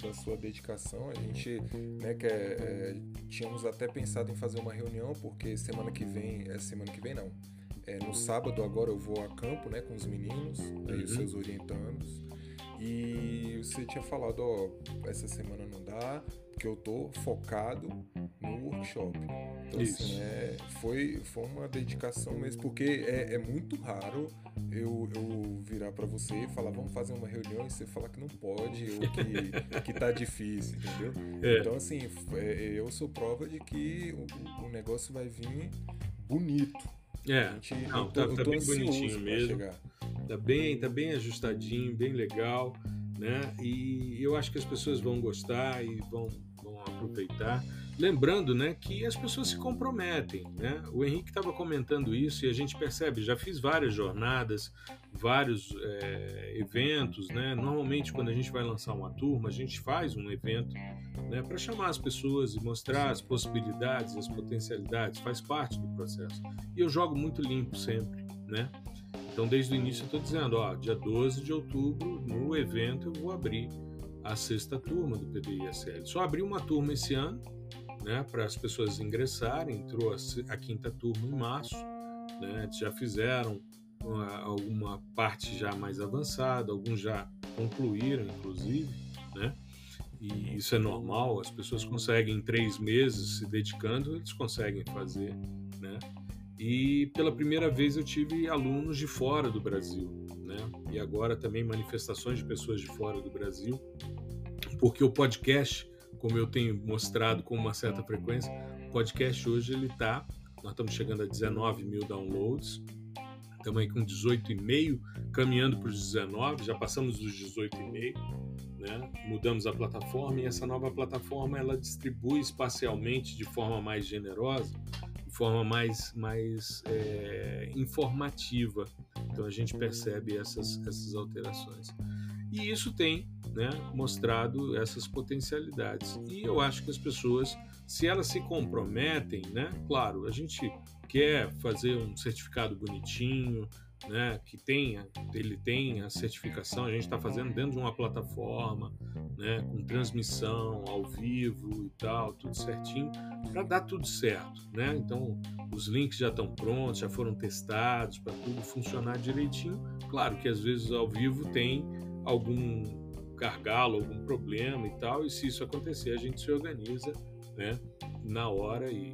da sua dedicação. A gente, né, que é, é, tínhamos até pensado em fazer uma reunião, porque semana que vem, é semana que vem não, é, no sábado agora eu vou a campo, né, com os meninos, aí os uhum. seus orientandos. E você tinha falado, ó, essa semana não dá, porque eu tô focado no workshop. Então, assim, Isso. assim, é, foi, foi uma dedicação mesmo, porque é, é muito raro eu, eu virar para você e falar, vamos fazer uma reunião e você falar que não pode ou que, (laughs) que tá difícil, entendeu? É. Então, assim, é, eu sou prova de que o, o negócio vai vir bonito. É, gente, não, tô, tá, tá bem bonitinho mesmo. Tá bem, tá bem ajustadinho, bem legal, né? E eu acho que as pessoas vão gostar e vão, vão aproveitar. Lembrando, né, que as pessoas se comprometem, né? O Henrique estava comentando isso e a gente percebe. Já fiz várias jornadas, vários é, eventos, né? Normalmente quando a gente vai lançar uma turma, a gente faz um evento, né, para chamar as pessoas e mostrar as possibilidades, as potencialidades. Faz parte do processo. E eu jogo muito limpo sempre, né? Então desde o início eu estou dizendo, ó, dia 12 de outubro no evento eu vou abrir a sexta turma do PDISL. Só abri uma turma esse ano né, para as pessoas ingressarem. Entrou a, a, quinta turma em março, né, já fizeram alguma parte já mais avançada, alguns já concluíram, inclusive, né? E isso é normal, as pessoas conseguem em três meses se dedicando, eles conseguem fazer, né? E pela primeira vez eu tive alunos de fora do Brasil, né? E agora também manifestações de pessoas de fora do Brasil, porque o podcast como eu tenho mostrado com uma certa frequência, o podcast hoje ele está, nós estamos chegando a 19 mil downloads, estamos aí com 18,5, caminhando para os 19, já passamos dos 18,5, né? mudamos a plataforma e essa nova plataforma ela distribui espacialmente de forma mais generosa, de forma mais, mais é, informativa. Então a gente percebe essas, essas alterações. E isso tem né, mostrado essas potencialidades. E eu acho que as pessoas, se elas se comprometem, né, claro, a gente quer fazer um certificado bonitinho, né, que tenha, ele tem a certificação, a gente está fazendo dentro de uma plataforma, né, com transmissão ao vivo e tal, tudo certinho, para dar tudo certo, né? Então, os links já estão prontos, já foram testados para tudo funcionar direitinho. Claro que às vezes ao vivo tem algum gargalo, algum problema e tal, e se isso acontecer, a gente se organiza né, na hora e,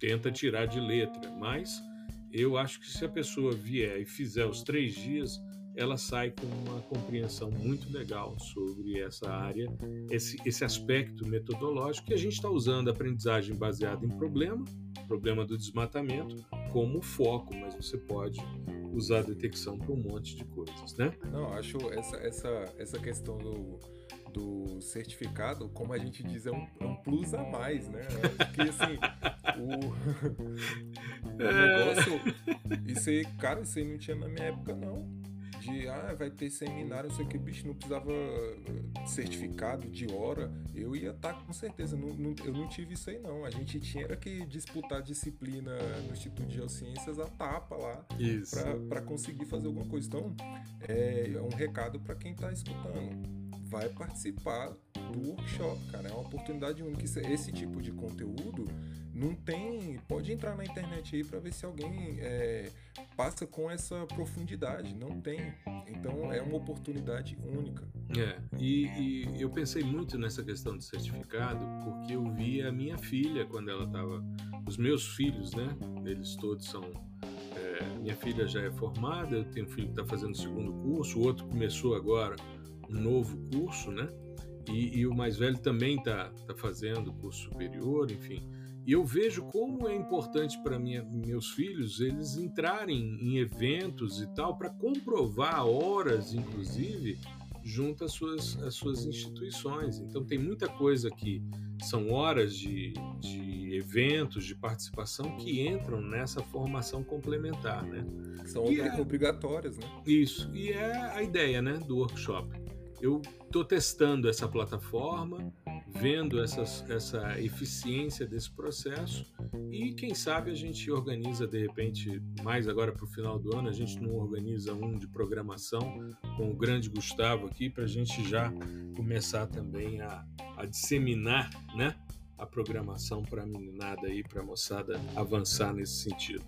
tenta tirar de letra. Mas eu acho que se a pessoa vier e fizer os três dias, ela sai com uma compreensão muito legal sobre essa área, esse, esse aspecto metodológico que a gente está usando aprendizagem baseada em problema, problema do desmatamento, como foco, mas você pode usar a detecção para um monte de coisas, né? Não, acho essa, essa, essa questão do, do certificado, como a gente diz, é um, é um plus a mais, né? (laughs) Porque assim, o, (laughs) o é... negócio. Isso aí, cara, isso aí não tinha na minha época, não de ah, vai ter seminário, não sei o que, bicho, não precisava certificado de hora, eu ia estar tá, com certeza. Não, não, eu não tive isso aí, não. A gente tinha que disputar disciplina no Instituto de Geociências a tapa lá para conseguir fazer alguma coisa. Então, é, é um recado para quem está escutando. Vai participar do workshop, cara. É uma oportunidade única. Esse tipo de conteúdo não tem. Pode entrar na internet aí para ver se alguém é, passa com essa profundidade. Não tem. Então é uma oportunidade única. É, e, e eu pensei muito nessa questão de certificado porque eu vi a minha filha quando ela estava. Os meus filhos, né? Eles todos são. É, minha filha já é formada, eu tenho um filho que está fazendo o segundo curso, o outro começou agora um novo curso, né? E, e o mais velho também está tá fazendo curso superior, enfim. E eu vejo como é importante para meus filhos eles entrarem em eventos e tal para comprovar horas, inclusive, junto às suas, às suas instituições. Então tem muita coisa que são horas de, de eventos, de participação que entram nessa formação complementar, né? São é, obrigatórias, né? Isso, e é a ideia né, do workshop. Eu estou testando essa plataforma, vendo essas, essa eficiência desse processo e quem sabe a gente organiza de repente mais agora para o final do ano a gente não organiza um de programação com o grande Gustavo aqui para a gente já começar também a, a disseminar né a programação para a meninada aí para a moçada avançar nesse sentido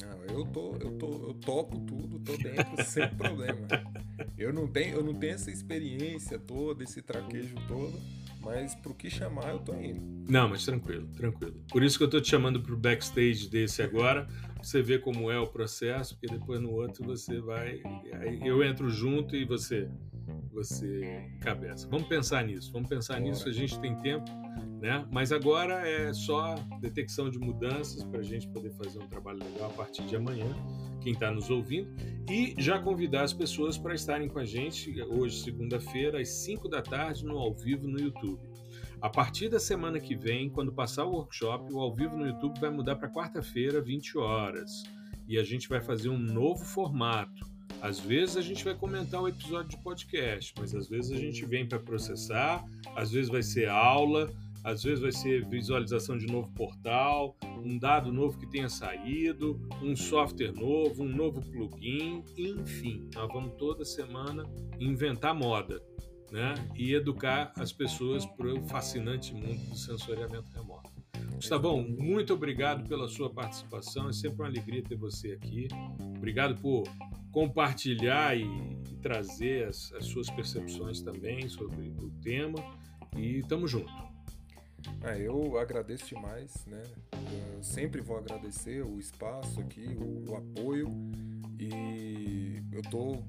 não, eu tô, eu tô, eu topo tudo, tô dentro sem (laughs) problema. Eu não tenho, eu não tenho essa experiência toda, esse traquejo todo, mas pro que chamar eu tô indo. Não, mas tranquilo, tranquilo. Por isso que eu tô te chamando pro backstage desse agora, pra você ver como é o processo, porque depois no outro você vai, eu entro junto e você você cabeça. Vamos pensar nisso, vamos pensar Bora. nisso, a gente tem tempo, né? Mas agora é só detecção de mudanças para a gente poder fazer um trabalho legal a partir de amanhã, quem está nos ouvindo, e já convidar as pessoas para estarem com a gente hoje, segunda-feira, às 5 da tarde, no ao vivo no YouTube. A partir da semana que vem, quando passar o workshop, o ao vivo no YouTube vai mudar para quarta-feira, 20 horas. E a gente vai fazer um novo formato às vezes a gente vai comentar o episódio de podcast, mas às vezes a gente vem para processar, às vezes vai ser aula, às vezes vai ser visualização de novo portal, um dado novo que tenha saído, um software novo, um novo plugin, enfim, nós vamos toda semana inventar moda. Né? E educar as pessoas para o fascinante mundo do sensoriamento remoto. Gustavão, muito obrigado pela sua participação. É sempre uma alegria ter você aqui. Obrigado por compartilhar e, trazer as, as, suas percepções também sobre o tema. E estamos junto. É, eu agradeço demais, né? Eu sempre vou agradecer o espaço aqui, o, o apoio e eu tô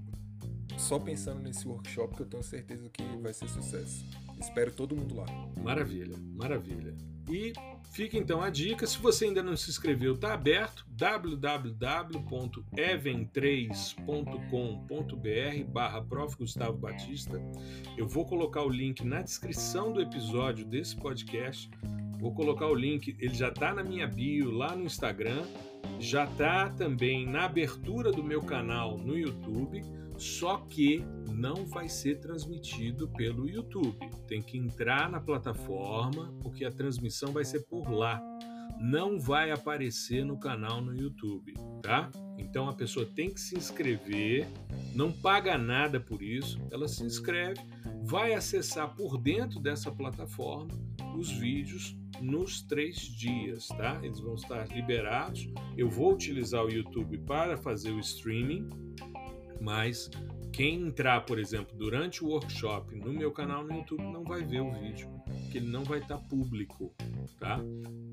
só pensando nesse workshop que eu tenho certeza que vai ser sucesso. Espero todo mundo lá. Maravilha, maravilha. E fica então a dica, se você ainda não se inscreveu, está aberto www.even3.com.br barra Prof. Gustavo Batista. Eu vou colocar o link na descrição do episódio desse podcast. Vou colocar o link, ele já está na minha bio lá no Instagram, já está também na abertura do meu canal no YouTube só que não vai ser transmitido pelo YouTube. Tem que entrar na plataforma, porque a transmissão vai ser por lá. Não vai aparecer no canal no YouTube, tá? Então a pessoa tem que se inscrever, não paga nada por isso, ela se inscreve, vai acessar por dentro dessa plataforma os vídeos nos três dias, tá? Eles vão estar liberados. Eu vou utilizar o YouTube para fazer o streaming, mas quem entrar, por exemplo, durante o workshop no meu canal no YouTube não vai ver o vídeo, porque ele não vai estar tá público, tá?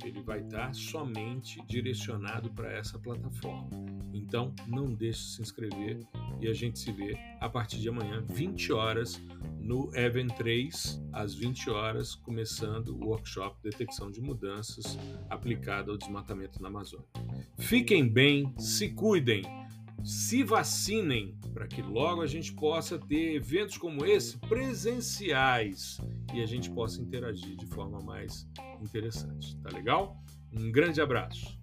Ele vai estar tá somente direcionado para essa plataforma. Então, não deixe de se inscrever e a gente se vê a partir de amanhã, 20 horas, no Event 3, às 20 horas, começando o workshop Detecção de Mudanças aplicado ao desmatamento na Amazônia. Fiquem bem, se cuidem se vacinem para que logo a gente possa ter eventos como esse presenciais e a gente possa interagir de forma mais interessante. Tá legal? Um grande abraço.